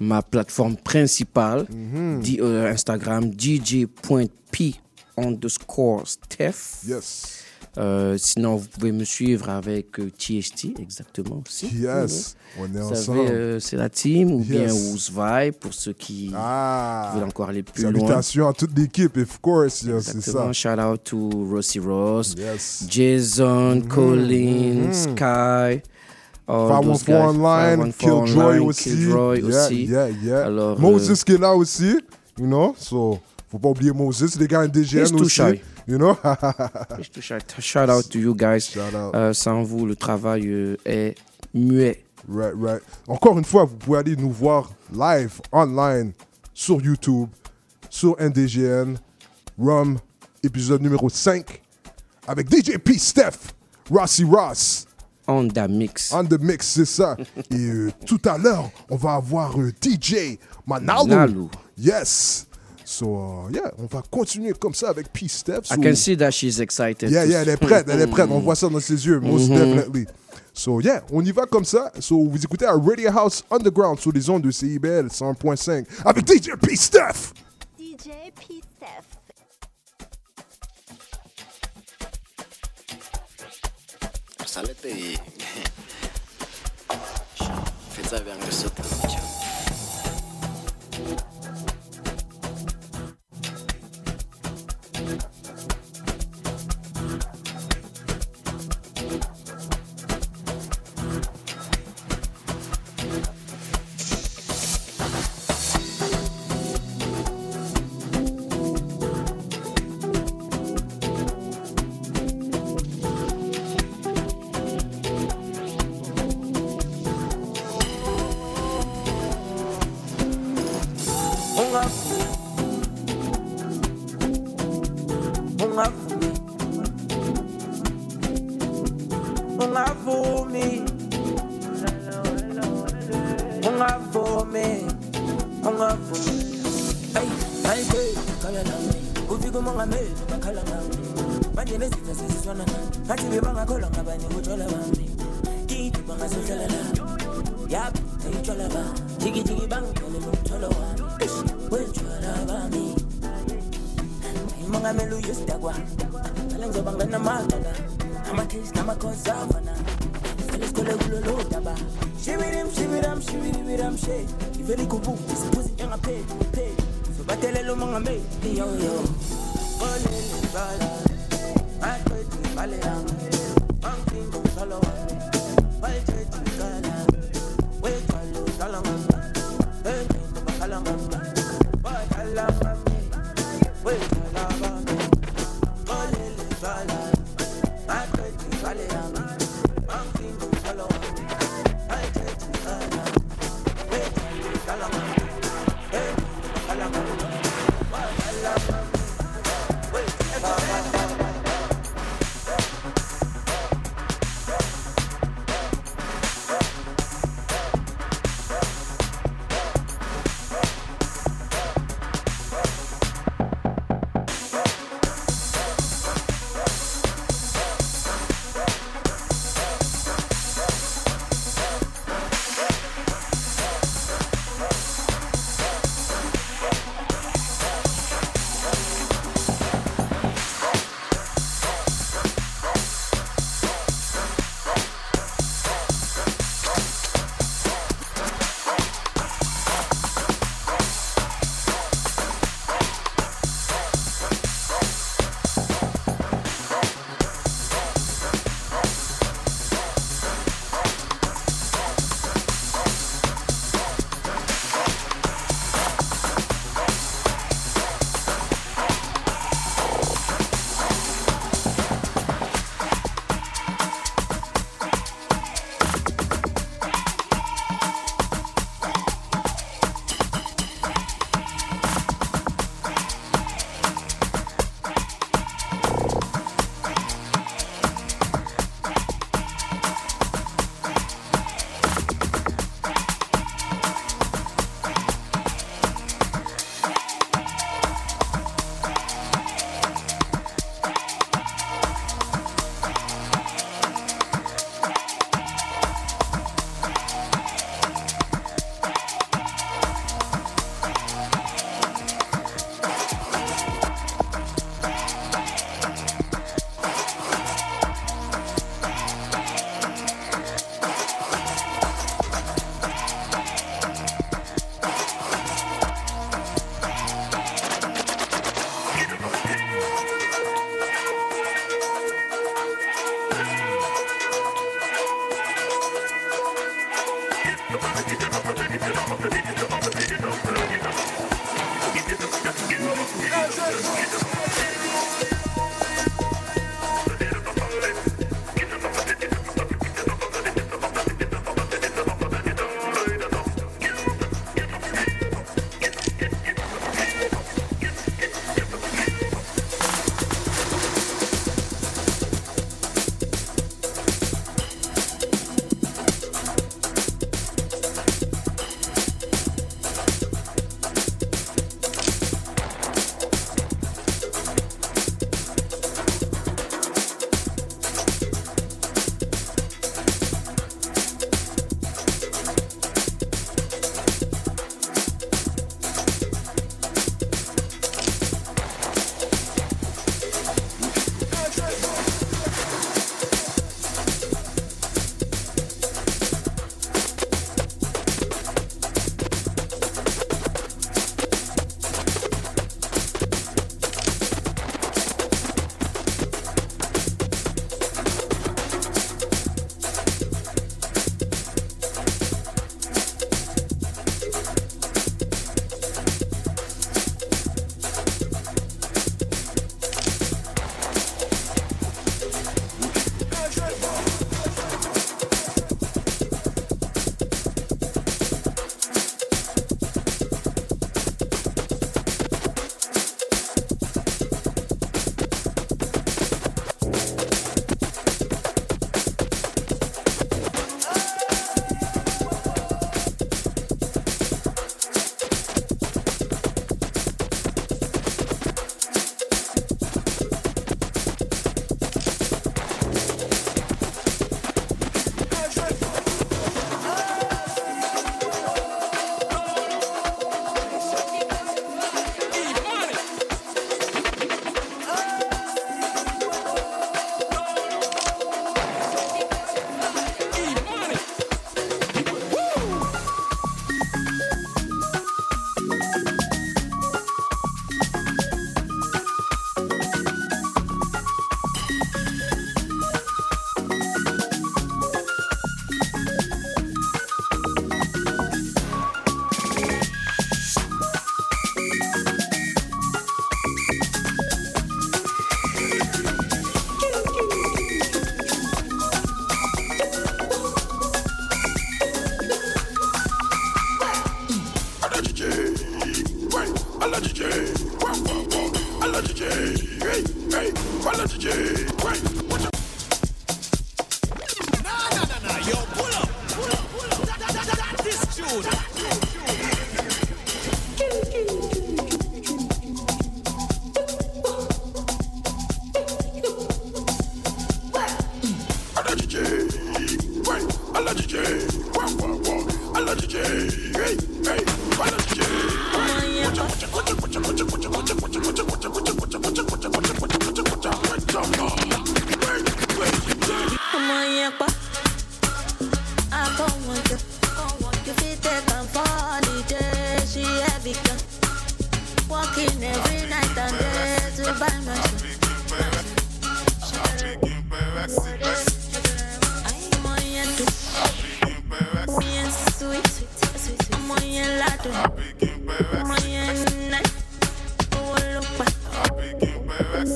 ma plateforme principale, Mhm. di- euh, Instagram, dj.p underscore Steph. Yes. Euh, sinon, vous pouvez me suivre avec euh, THT, exactement aussi. Yes, on est Vous ensemble. euh, c'est la team, ou bien Yes. Who's Vibe, pour ceux qui veulent encore aller plus loin. Salutations à toute l'équipe, of course. C'est Exactement. ça. Shout out to Rossi Ross, Jason, Colin, mhm. Sky. those 514 guys. Online, 514 Killjoy aussi. Killjoy Yeah, aussi. yeah, yeah. Alors, Moses qui est là aussi, you know. So, faut pas oublier Moses, les gars NDGN He's too aussi. shy. You know? Just to shout, shout out to you guys. Euh, sans vous, le travail euh, est muet. Right, right. Encore une fois, vous pouvez aller nous voir live, online, sur YouTube, sur NDGN, Rum, épisode numéro 5, avec DJ P. Steph, Rossi Ross. On the mix. On the mix, c'est ça. Et euh, tout à l'heure, on va avoir DJ Manalu. Manalu. Yes. So, uh, yeah, on va continuer comme ça avec P. Steph. I So- can see that she's excited. Yeah, yeah, elle est prête, elle est prête. On voit ça dans ses yeux, most Mhm. definitely. So, yeah, on y va comme ça. So, vous écoutez à Radio House Underground sur les ondes de CIBL 101.5 avec DJ P. Steph. DJ P. Steph. Salete y... Faites ça vers le saut.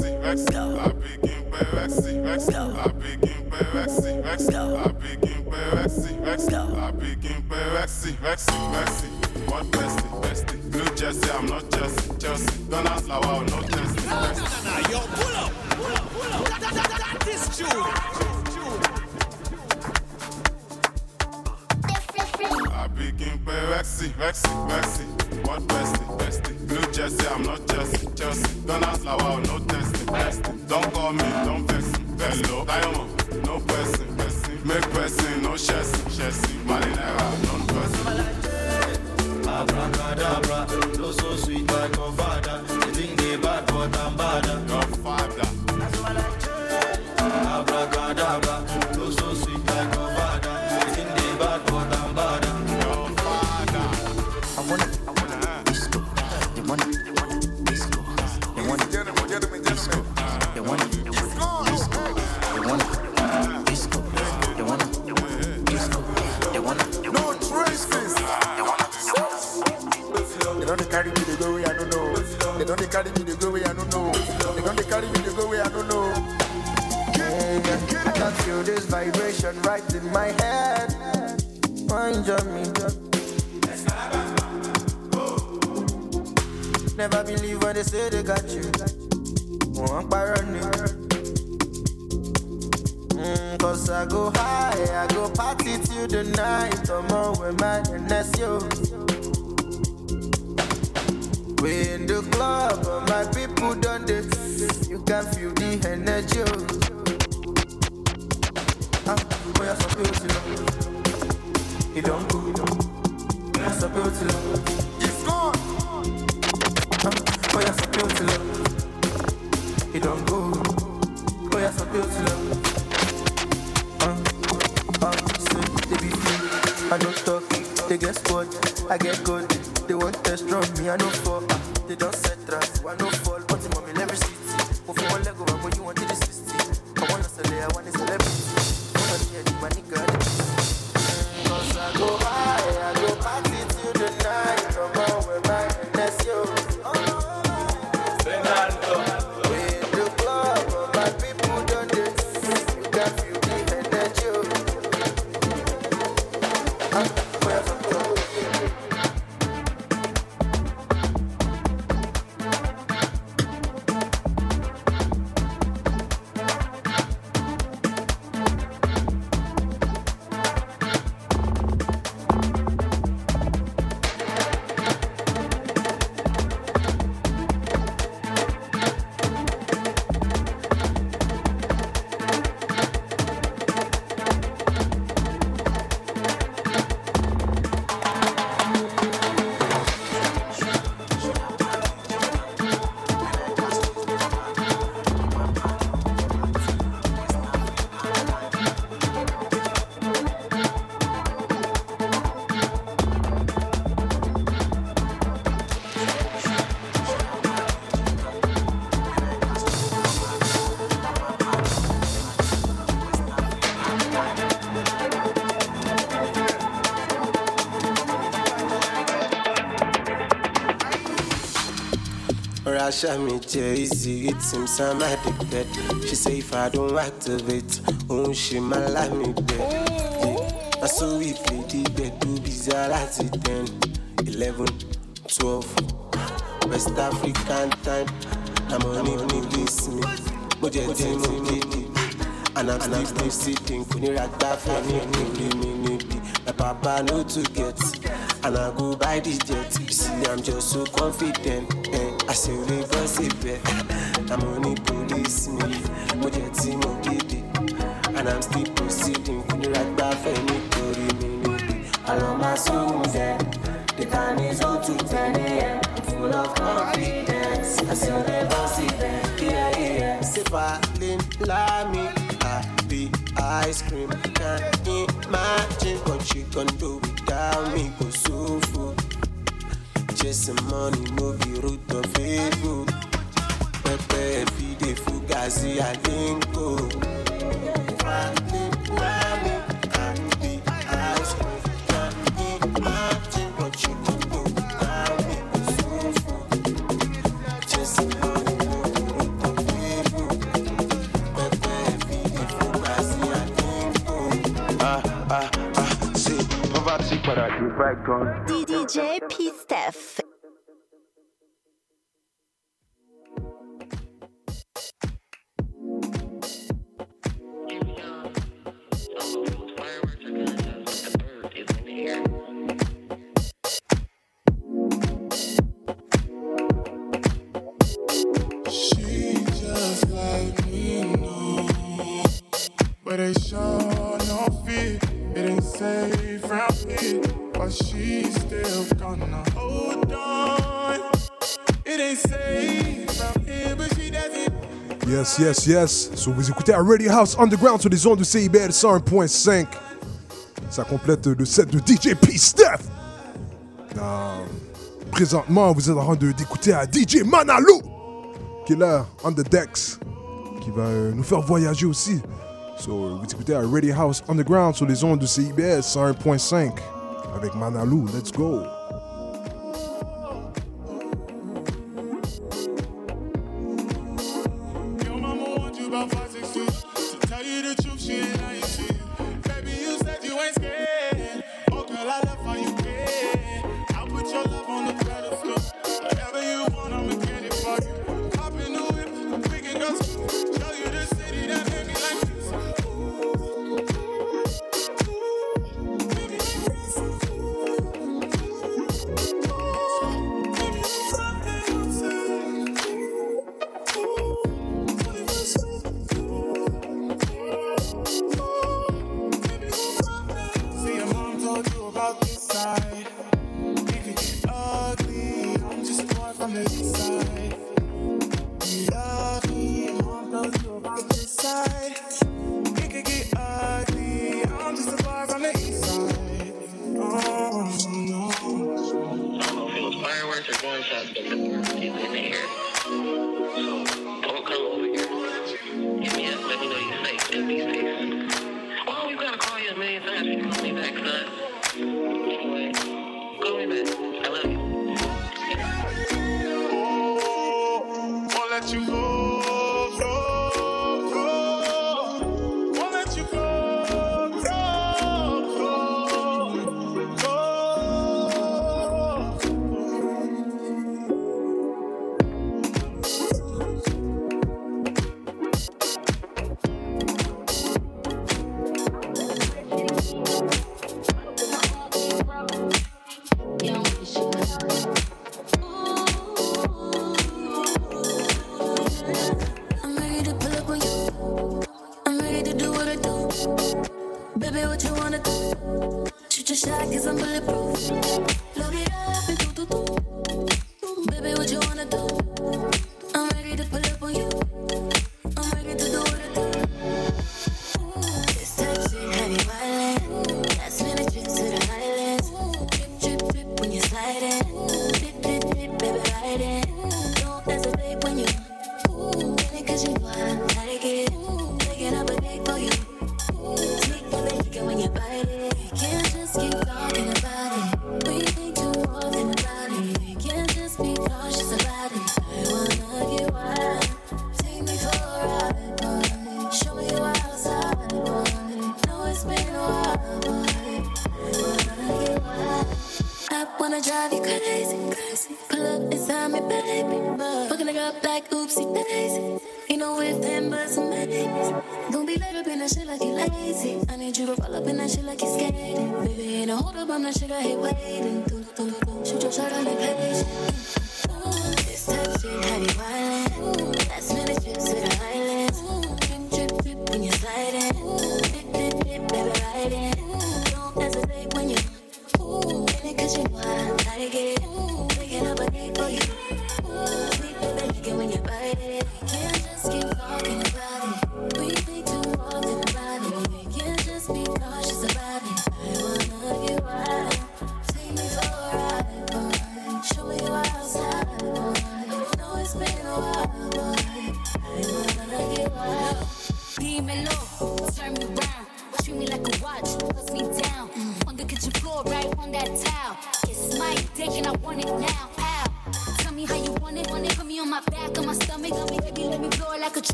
Rexy, Rexy, I begin by Rexy, Rexy, I begin by Rexy, Rexy, I begin by Rexy, Rexy, I begin by Rexy, Rexy, Rexy. What bestie, bestie? Blue Jersey, I'm not Jersey, Jersey. Don't ask Lawa, no Jersey. No, no, no, no, yo, pull up, pull up, pull up. That, that, that, that is true. àbí kí n pe rexy rexy rexy what bestie bestie blue jersey i'm not jersey chelsea gunners lawa o no testing testing don call me don vex hello tayomo no person person make person no chessy chessy marinara non person. Abracadabra, no so sweet like your father. You think they bad, but I'm bad. Your father. Abracadabra. Carry me, go I don't know. They carry me, go I don't know. I can feel this vibration right in my head. Mind on me. Never believe when they say they got you. One parony. Mm, Cause I go high, I go party till the night. I'm on with my NSO. The club, but my people done this. You can feel the energy. Ah, boy, I'm so beautiful. Don't go, it don't. I'm so. Russia me easy, it seems I'm addicted. She say if I don't activate, oh she my like me dead. Yeah. I saw we play the bed, do busy at 10, 11, 12, West African time. I'm on it, please me. Mo jẹ tí mo kéde. And I'm still proceeding. Kò ní ra gbáfẹ́ ní ìpínlẹ̀ mi níbi. My papa no too get. And I go buy the jet. You see, I'm just so confident. Eh, I say, we go see bet. I'm on it, police me. Mo jẹ tí mo kéde. And I'm still proceeding. Kò ní ra gbáfẹ́ nítorí mi níbi. Àlọ́ máa sóhun jẹ. The time is on to 10 a.m. I'm full of confidence. I still never see them. Yeah, yeah. Say, Falling, like me. Happy ice cream? Can't imagine what you gonna do without me. Go so full. Chasing money, no be root of favor. Pepe, feed the fugazi, I think go. Falling, like me. Happy ice cream. Can't imagine what you gonna do without me? Go so full. Chasing money, no be root of favor. Pepe, feed the fugazi, I think go. Ah, ah, ah, see, poverty para the right gun. DJ P Steph. Yes, yes, yes. So vous écoutez à Radio House Underground sur les ondes de CIBL 101.5. Ça complète le set de DJ P. Steph. Euh, présentement, vous êtes en train d'écouter à DJ Manalo, qui est là, on the decks, qui va euh, nous faire voyager aussi. So, vous écoutez à Radio House Underground sur les ondes de CIBL 101.5 avec Manalo. Let's go.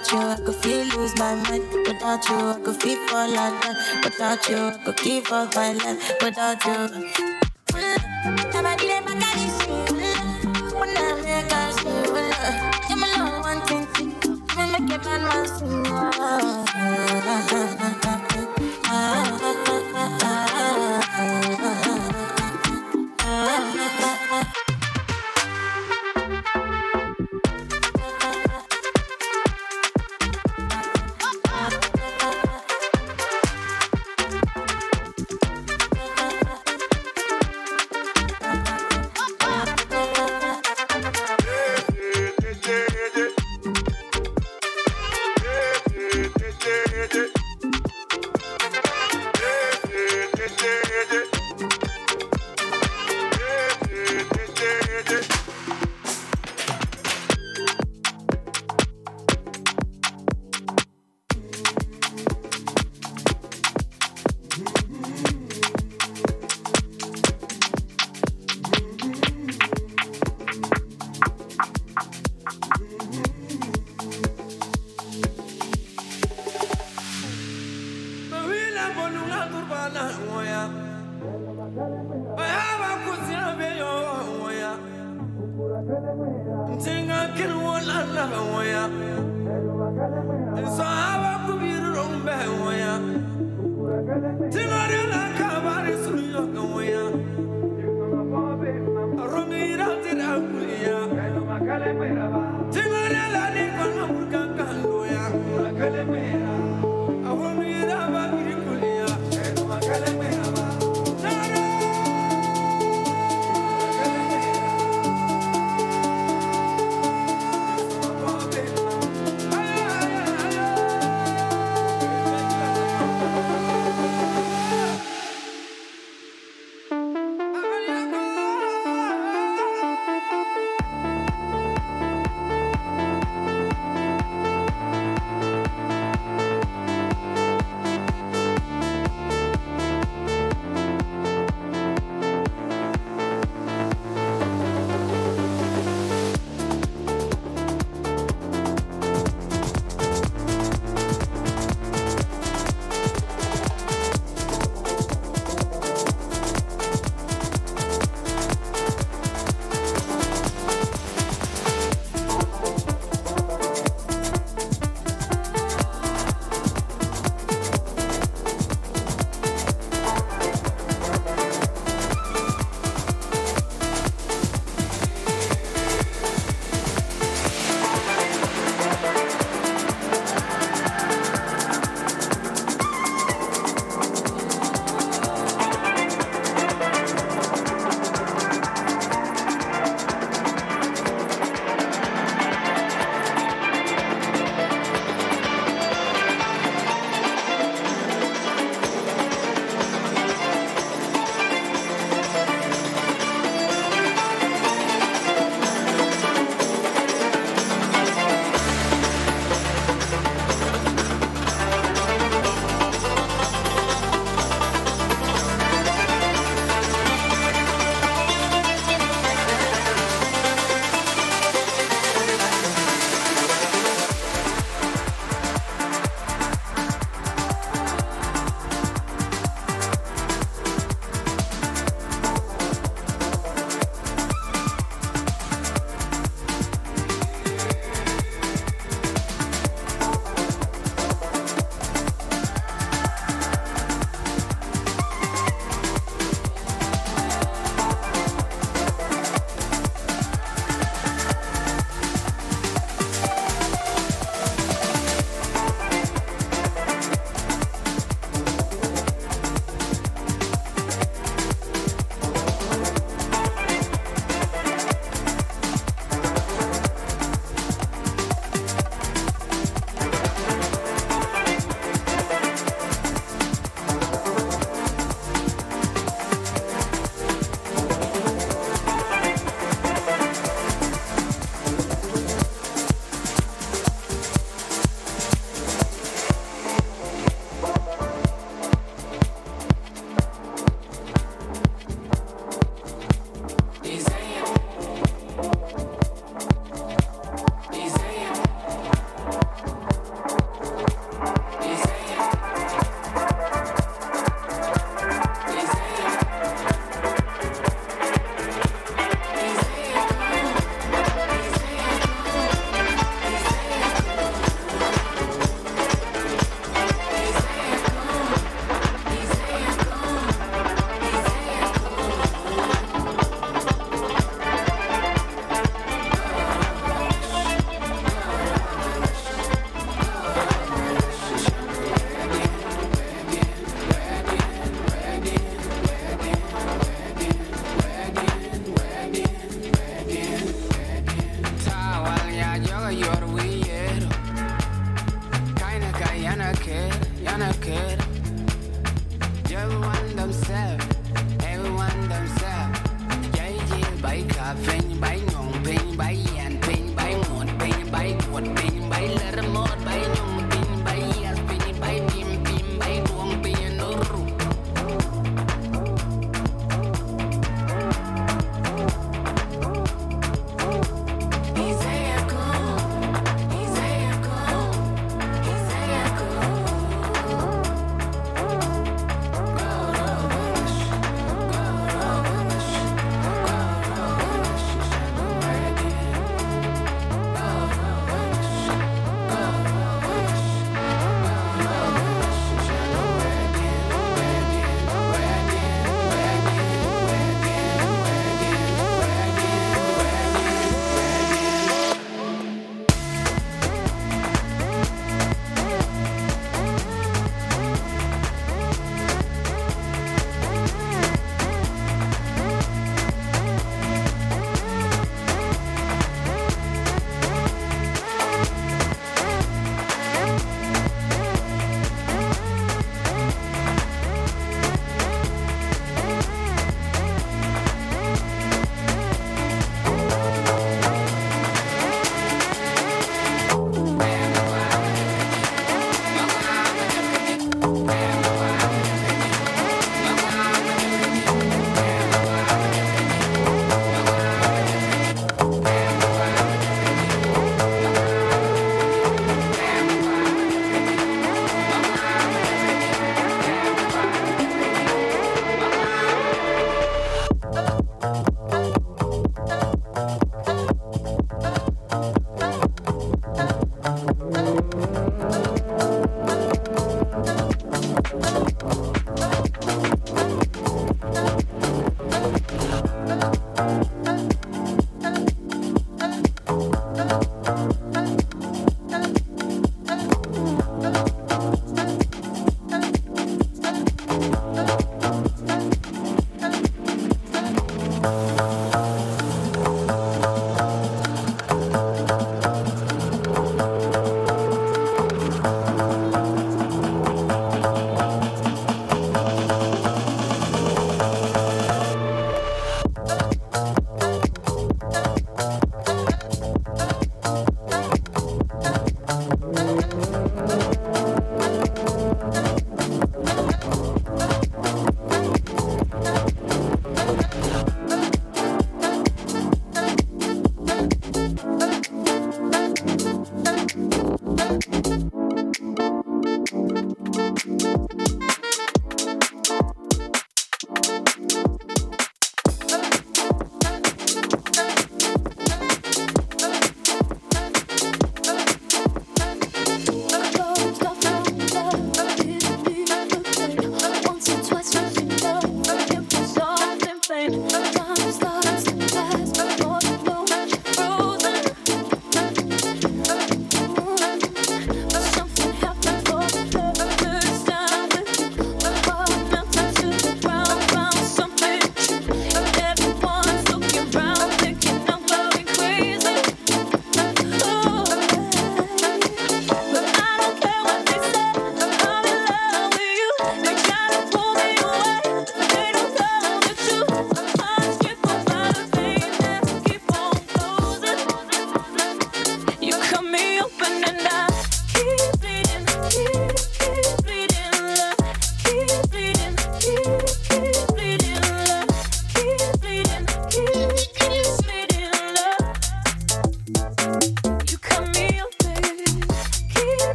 Without you, I could feel lose my mind. Without you, I could feel fall like that. Without you, I could give up my life. Without you.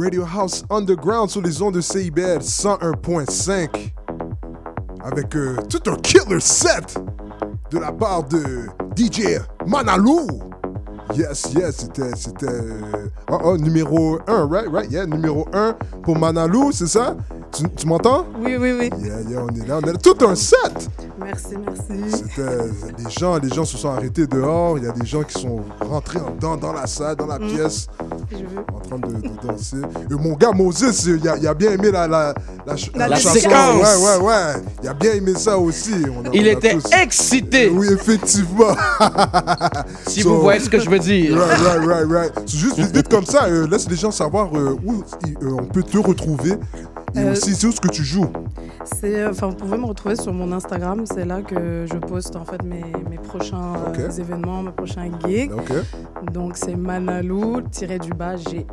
Radio House Underground sur les ondes de CIBL 101.5 avec euh, tout un killer set de la part de DJ Manalou. Yes, yes, c'était, c'était, euh, oh, oh, numéro 1, right, right, yeah, numéro 1 pour Manalou, c'est ça? Tu, tu m'entends? Oui, oui, oui. Yeah, yeah, on est là, on est là. Tout un set! Merci, merci. C'était, les gens, les gens se sont arrêtés dehors, il y a des gens qui sont rentrés en- dans, dans la salle, dans la Mm. pièce, train de, de danser. Et mon gars Moses, il a, il a bien aimé la, la, la, La séquence. Ouais, ouais, ouais. Il a bien aimé ça aussi. On a- Il on était tous- excité. Oui, effectivement. Si vous voyez ce que je veux dire. Right, right, right, right. C'est juste vite, comme ça, euh, laisse les gens savoir euh, où euh, on peut te retrouver. Et aussi, c'est où ce que tu joues. C'est, enfin, vous pouvez me retrouver sur mon Instagram. C'est là que je poste en fait mes, mes prochains euh, événements, mes prochains gigs. Donc c'est Manalou tiré du bas G.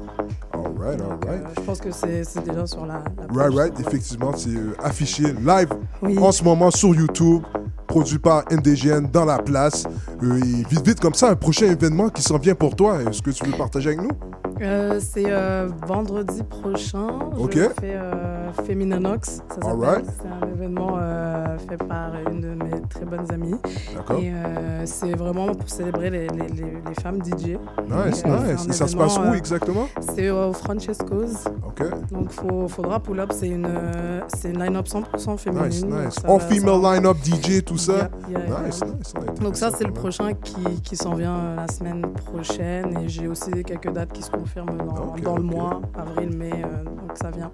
Alright, alright. Euh, je pense que c'est, c'est déjà sur la. la Right, right, effectivement, c'est euh, affiché live Oui. en ce moment sur YouTube, produit par NDGN dans la place. Euh, et vite, vite, comme ça, un prochain événement qui s'en vient pour toi. Est-ce que tu veux partager avec nous? Euh, c'est euh, vendredi prochain. Ok. Je fais euh. Ça s'appelle. C'est un événement fait par une de mes très bonnes amies. D'accord. Et c'est vraiment pour célébrer les, les, les, les femmes DJ. Nice, euh, nice. Et ça se passe où exactement? C'est au Francesco's. Ok. Donc faut, faudra pull up. C'est une, c'est une line-up 100% féminine. Nice, nice. All female ça line-up, DJ, tout ça. Yeah, yeah, yeah. Nice, nice. Donc ça, c'est le prochain qui, qui s'en vient la semaine prochaine. Et j'ai aussi quelques dates qui se confirment dans, le mois, avril, mai. euh, donc ça vient.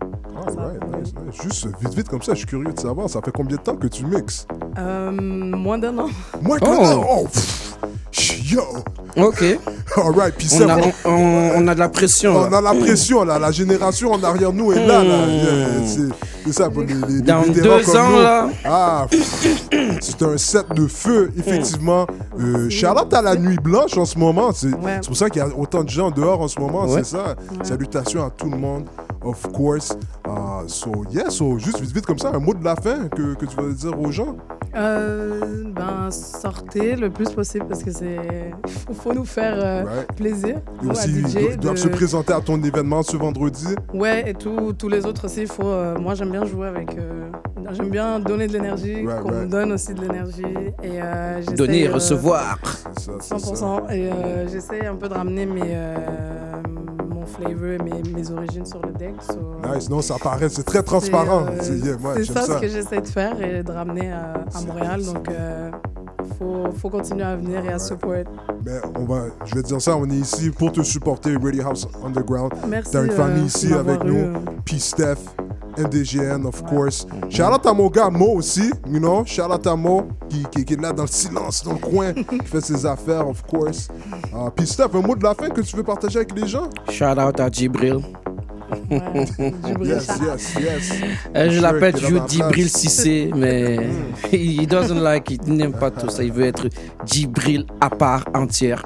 Ça, Alright, oui. nice, nice. Juste vite, vite comme ça, je suis curieux de savoir, ça fait combien de temps que tu mixes? Euh, moins d'un an. Moi, Oh. oh. oh pff, yo! Ok. Alright, puis On a, on, on- on a de la pression. On là. a la pression là, la génération en arrière nous est là. là. Mm. Yeah, c'est- c'est ça pour les, les- Dans vétérans deux comme ans, nous. là. Ah, c'est un set de feu, effectivement. Euh, Charlotte à la nuit blanche en ce moment. C'est Ouais. c'est pour ça qu'il y a autant de gens dehors en ce moment, Ouais. c'est ça. Salutations à tout le monde, of course. Ah, so, yeah, so, juste vite, vite comme ça, un mot de la fin que, que tu vas dire aux gens? Euh, ben, sortez le plus possible parce que c'est. Faut, nous faire euh, Right. plaisir. Et aussi, ils DJ, doivent- doivent de- se présenter à ton événement ce vendredi. Ouais, et tous tous les autres aussi, il faut. euh, moi, j'aime bien jouer avec. euh, j'aime bien donner de l'énergie, Right, qu'on me donne aussi de l'énergie. Et euh, Donner et recevoir. C'est ça, c'est 100%. ça. Et euh, j'essaie un peu de ramener mes, euh, mon flavor et mes, mes origines sur le deck. so- Nice, non, ça paraît, c'est très transparent. C'est, euh, yeah, ouais, ça, ça. ce que j'essaie de faire et de ramener à, à Montréal. Donc, euh, faut, faut continuer à venir et à support. Mais on va, je vais te dire ça, on est ici pour te supporter, Radio House Underground. Merci, T'as une famille euh, ici de m'avoir avec eu, nous. euh. Puis Steph, NDGN, of course. Shout out à mon gars Mo aussi, you know. Shout out à Mo qui, qui, qui est là dans le silence, dans le coin, qui fait ses affaires, of course. Puis Steph, un mot de la fin que tu veux partager avec les gens? Shout out à Djibril. Yes, yes, yes. Euh, je Sure l'appelle toujours Djibril. Cissé, mais il doesn't like it, il n'aime pas tout ça. Il veut être Djibril à part entière.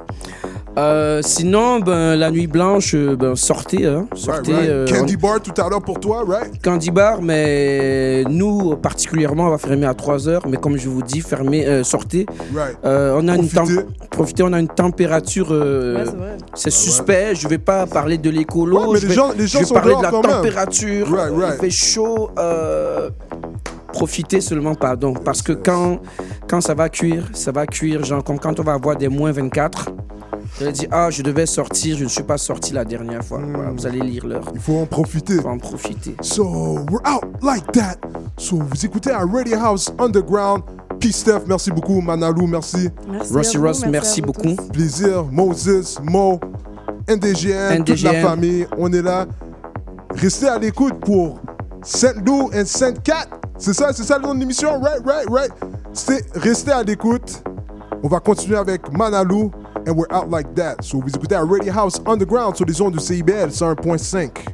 Euh, sinon, ben, la nuit blanche, euh, ben, sortez. Hein, sortez Right, right. euh, Candy Bar tout à l'heure pour toi, right? Candy Bar, mais nous, particulièrement, on va fermer à 3h. Mais comme je vous dis, fermez, euh, sortez. Right. Euh, on a une Profitez. profitez, on a une température. euh, Ouais, c'est suspect. Je vais pas parler de l'écolo. Ouais, mais je les vais, gens- les je gens vais sont parler de la température. Right, right. Il fait chaud. Profitez seulement, pardon. Parce que quand, quand ça va cuire, ça va cuire. Genre, comme quand on va avoir des moins 24. Vous allez dire, ah, je devais sortir, je ne suis pas sorti la dernière fois. Voilà, vous allez lire l'heure. Il faut en profiter. Il faut en profiter. So, we're out like that. So, vous écoutez à Radio House Underground P-Steph, merci beaucoup. Manalou, merci. Merci Rossi Ross, merci beaucoup. Plaisir. Moses, Mo, NDGN, toute la NDGN. famille. On est là. Restez à l'écoute pour Saint Lou et Saint Cat. C'est ça, c'est ça le nom de l'émission? Right, right, right. C'est- Restez à l'écoute. On va continuer avec Manalou. And we're out like that. So vous écoutez à Radio House Underground sur les ondes du CIBL 101.5.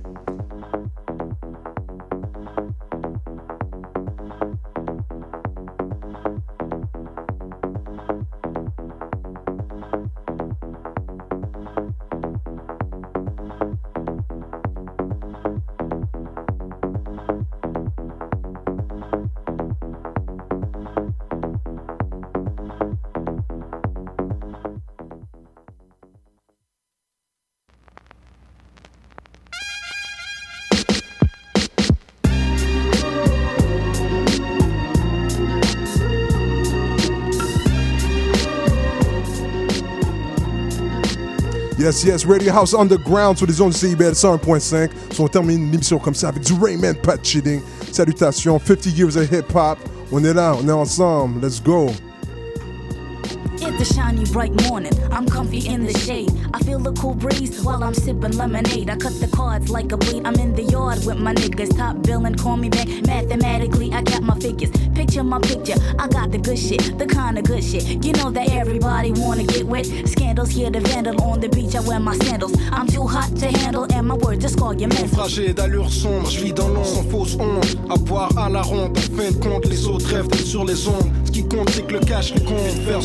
Yes, yes, Radio House Underground sur les ondes du CIBL 101.5. Si on termine l'émission comme ça avec du Rayman Pat Cheating. Salutations, 50 years of hip hop. On est là, on est ensemble. Let's go. A shiny bright morning. I'm comfy in the shade. I feel the cool breeze while I'm sipping lemonade. I cut the cards like a blade. I'm in the yard with my niggas. Top billing, call me back. Mathematically, I got my figures. Picture my picture. I got the good shit, the kind of good shit. You know that everybody wanna get wet. Scandals here, the vandal on the beach. I wear my sandals. I'm too hot to handle, and my words just call your. Naufragé d'allure sombre, je vis dans l'ombre sans fausse honte. À boire à la ronde, fin de compte, les autres rêvent sur les ondes. Ce qui compte, c'est que le cash les compte. Faire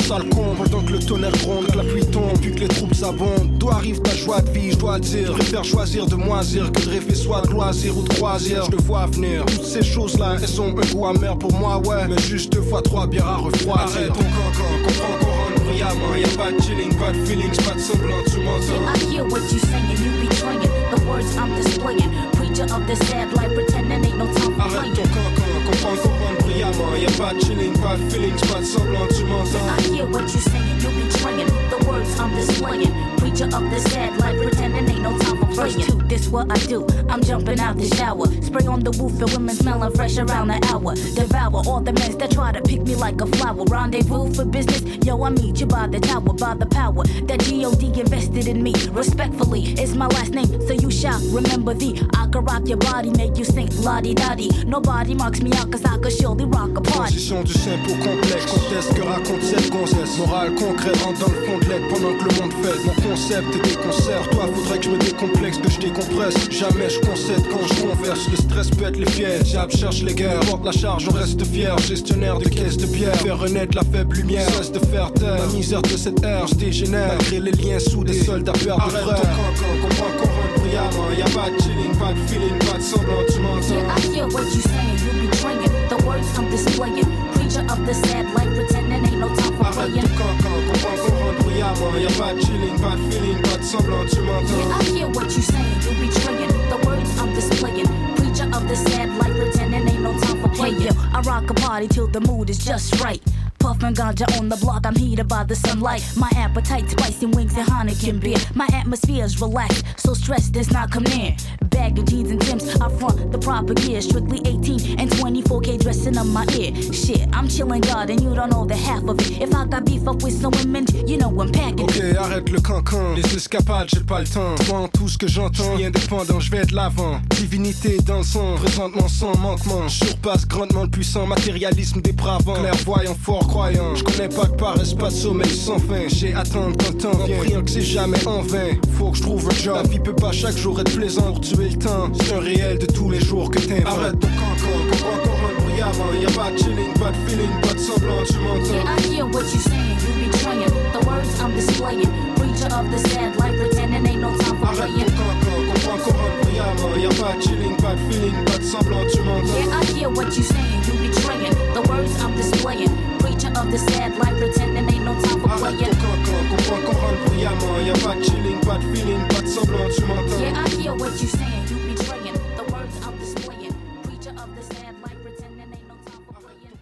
pendant que le tonnerre gronde, que la pluie tombe, puis que les troupes s'abondent. D'où arrive ta joie de vie, je dois le dire. Je préfère choisir de moisir que de rêver soit de loisir ou de croisière. Je te vois venir. Toutes ces choses-là, elles ont un goût amer pour moi, ouais. Mais juste deux fois trois bières à refroidir. Arrête ton cancan, comprends qu'on rentre bruyamment. Y'a pas de chilling, pas de feelings, pas de semblant, tu m'entends. I hear what you saying, you betraying the words I'm displaying. Preacher of the sad life, pretending ain't no time for Arrête playing. ton cancan, comprends qu'on brillamment. Y'a pas de chilling, pas feelings, pas de semblant, tu m'entends. I hear what you're saying, you betraying the words I'm displaying. Preacher of the sad life, pretending ain't no time for playing. Two, this what I do. I'm jumping out the shower, spray on the roof, and women smelling fresh around the hour. Devour all the men that try to pick me like a flower. Rendezvous for business, yo, I meet you by the tower, by the power that God invested in me. Respectfully, it's my last name, so you shall remember thee. I can rock your body, make you sing la di di. Nobody marks me out, cause I could surely rock a party. Transition du simple au complexe, conteste que raconte cette gonzesse. Morale concrète, rentre dans le fond de l'aide pendant que le monde fête. Mon concept est des concerts, toi faudrait que je me décomplexe, que je décompresse. Jamais je concède quand je converse, le stress pète les fiers. Jab cherche les guerres, porte la charge, on reste fier. Gestionnaire de caisse de bière, faire renaître la faible lumière. Cesse de faire taire, la misère de cette ère, je dégénère. Malgré les liens sous des soldats perdent de frères. ton comprends qu'on rentre brillamment. Y'a pas de chilling, pas de feeling, pas de semblant, tu m'entends. Yeah, I hear what you saying, you be betraying the words I'm displaying. Preacher of the sad life, pretending ain't no time for Arrête playing. ton cancan, comprends qu'on rentre brillamment. Y'a pas de chilling, pas de feeling, pas de semblant, tu m'entends. Yeah, I hear what you saying, you be betraying the words I'm displaying. Preacher of the sad life, pretending ain't no time for playing. Hey, yo, I rock a party till the mood is just right. Puffin' ganja on the block, I'm heated by the sunlight. My appetite, spicy wings and Heineken beer. My atmosphere's relaxed, so stress does not come near. Bag of jeans and Tims, I front the proper gear. Strictly 18 and 24K dressing up my ear. Shit, I'm chilling God and you don't know the half of it. If I got beef up with some women, you know I'm packing. Ok, arrête le cancan. Les escapades, j'ai pas le temps. Devant tout ce que j'entends, je indépendant, je vais de l'avant. Divinité dans le sang, présentement sans manquement. Surpasse grandement le puissant matérialisme dépravant. Clairvoyant, fort croyant. Je connais pas de paresse, pas de sommeil sans fin. J'ai attendre quand le temps vient. Priant que c'est jamais en vain. Faut que je trouve un job. La vie peut pas chaque jour être plaisant pour tuer le temps. C'est un réel de tous les jours que t'inventes. Arrête ton cancan, comprends qu'on rentre brillamment. Y'a pas de chilling, pas de feeling, pas de semblant, tu m'entends. Yeah, I hear what you saying, you betraying the words I'm displaying. Preacher of the sad life, pretending ain't no time for Arrête playing. ton cancan, comprends qu'on rentre brillamment. Y'a pas de chilling, pas de feeling, pas de semblant, tu m'entends. Yeah, I hear what you saying, you betraying the words I'm displaying. Preacher of the sad life, pretending ain't no time for Arrête playing. ton cancan, comprends qu'on rentre brillamment. Y'a pas de chilling, pas de feeling, pas de semblant, tu m'entends. Yeah, I hear what you saying, you betraying the words I'm displaying. Preacher of the sad life, pretending ain't no time for playing.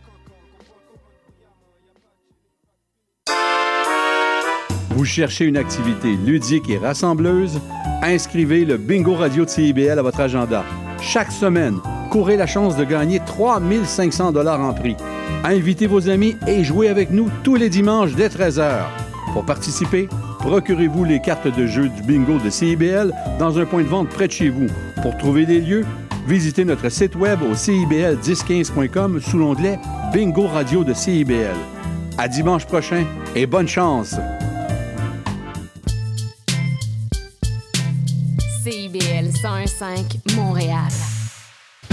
Vous cherchez une activité ludique et rassembleuse? Inscrivez le Bingo Radio de CIBL à votre agenda. Chaque semaine, courez la chance de gagner 3500 dollars en prix. Invitez vos amis et jouez avec nous tous les dimanches dès 13h. Pour participer, procurez-vous les cartes de jeu du bingo de CIBL dans un point de vente près de chez vous. Pour trouver des lieux, visitez notre site web au cibl1015.com sous l'onglet Bingo Radio de CIBL. À dimanche prochain et bonne chance! CIBL 101.5 Montréal.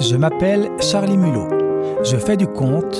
Je m'appelle Charlie Mulot. Je fais du conte,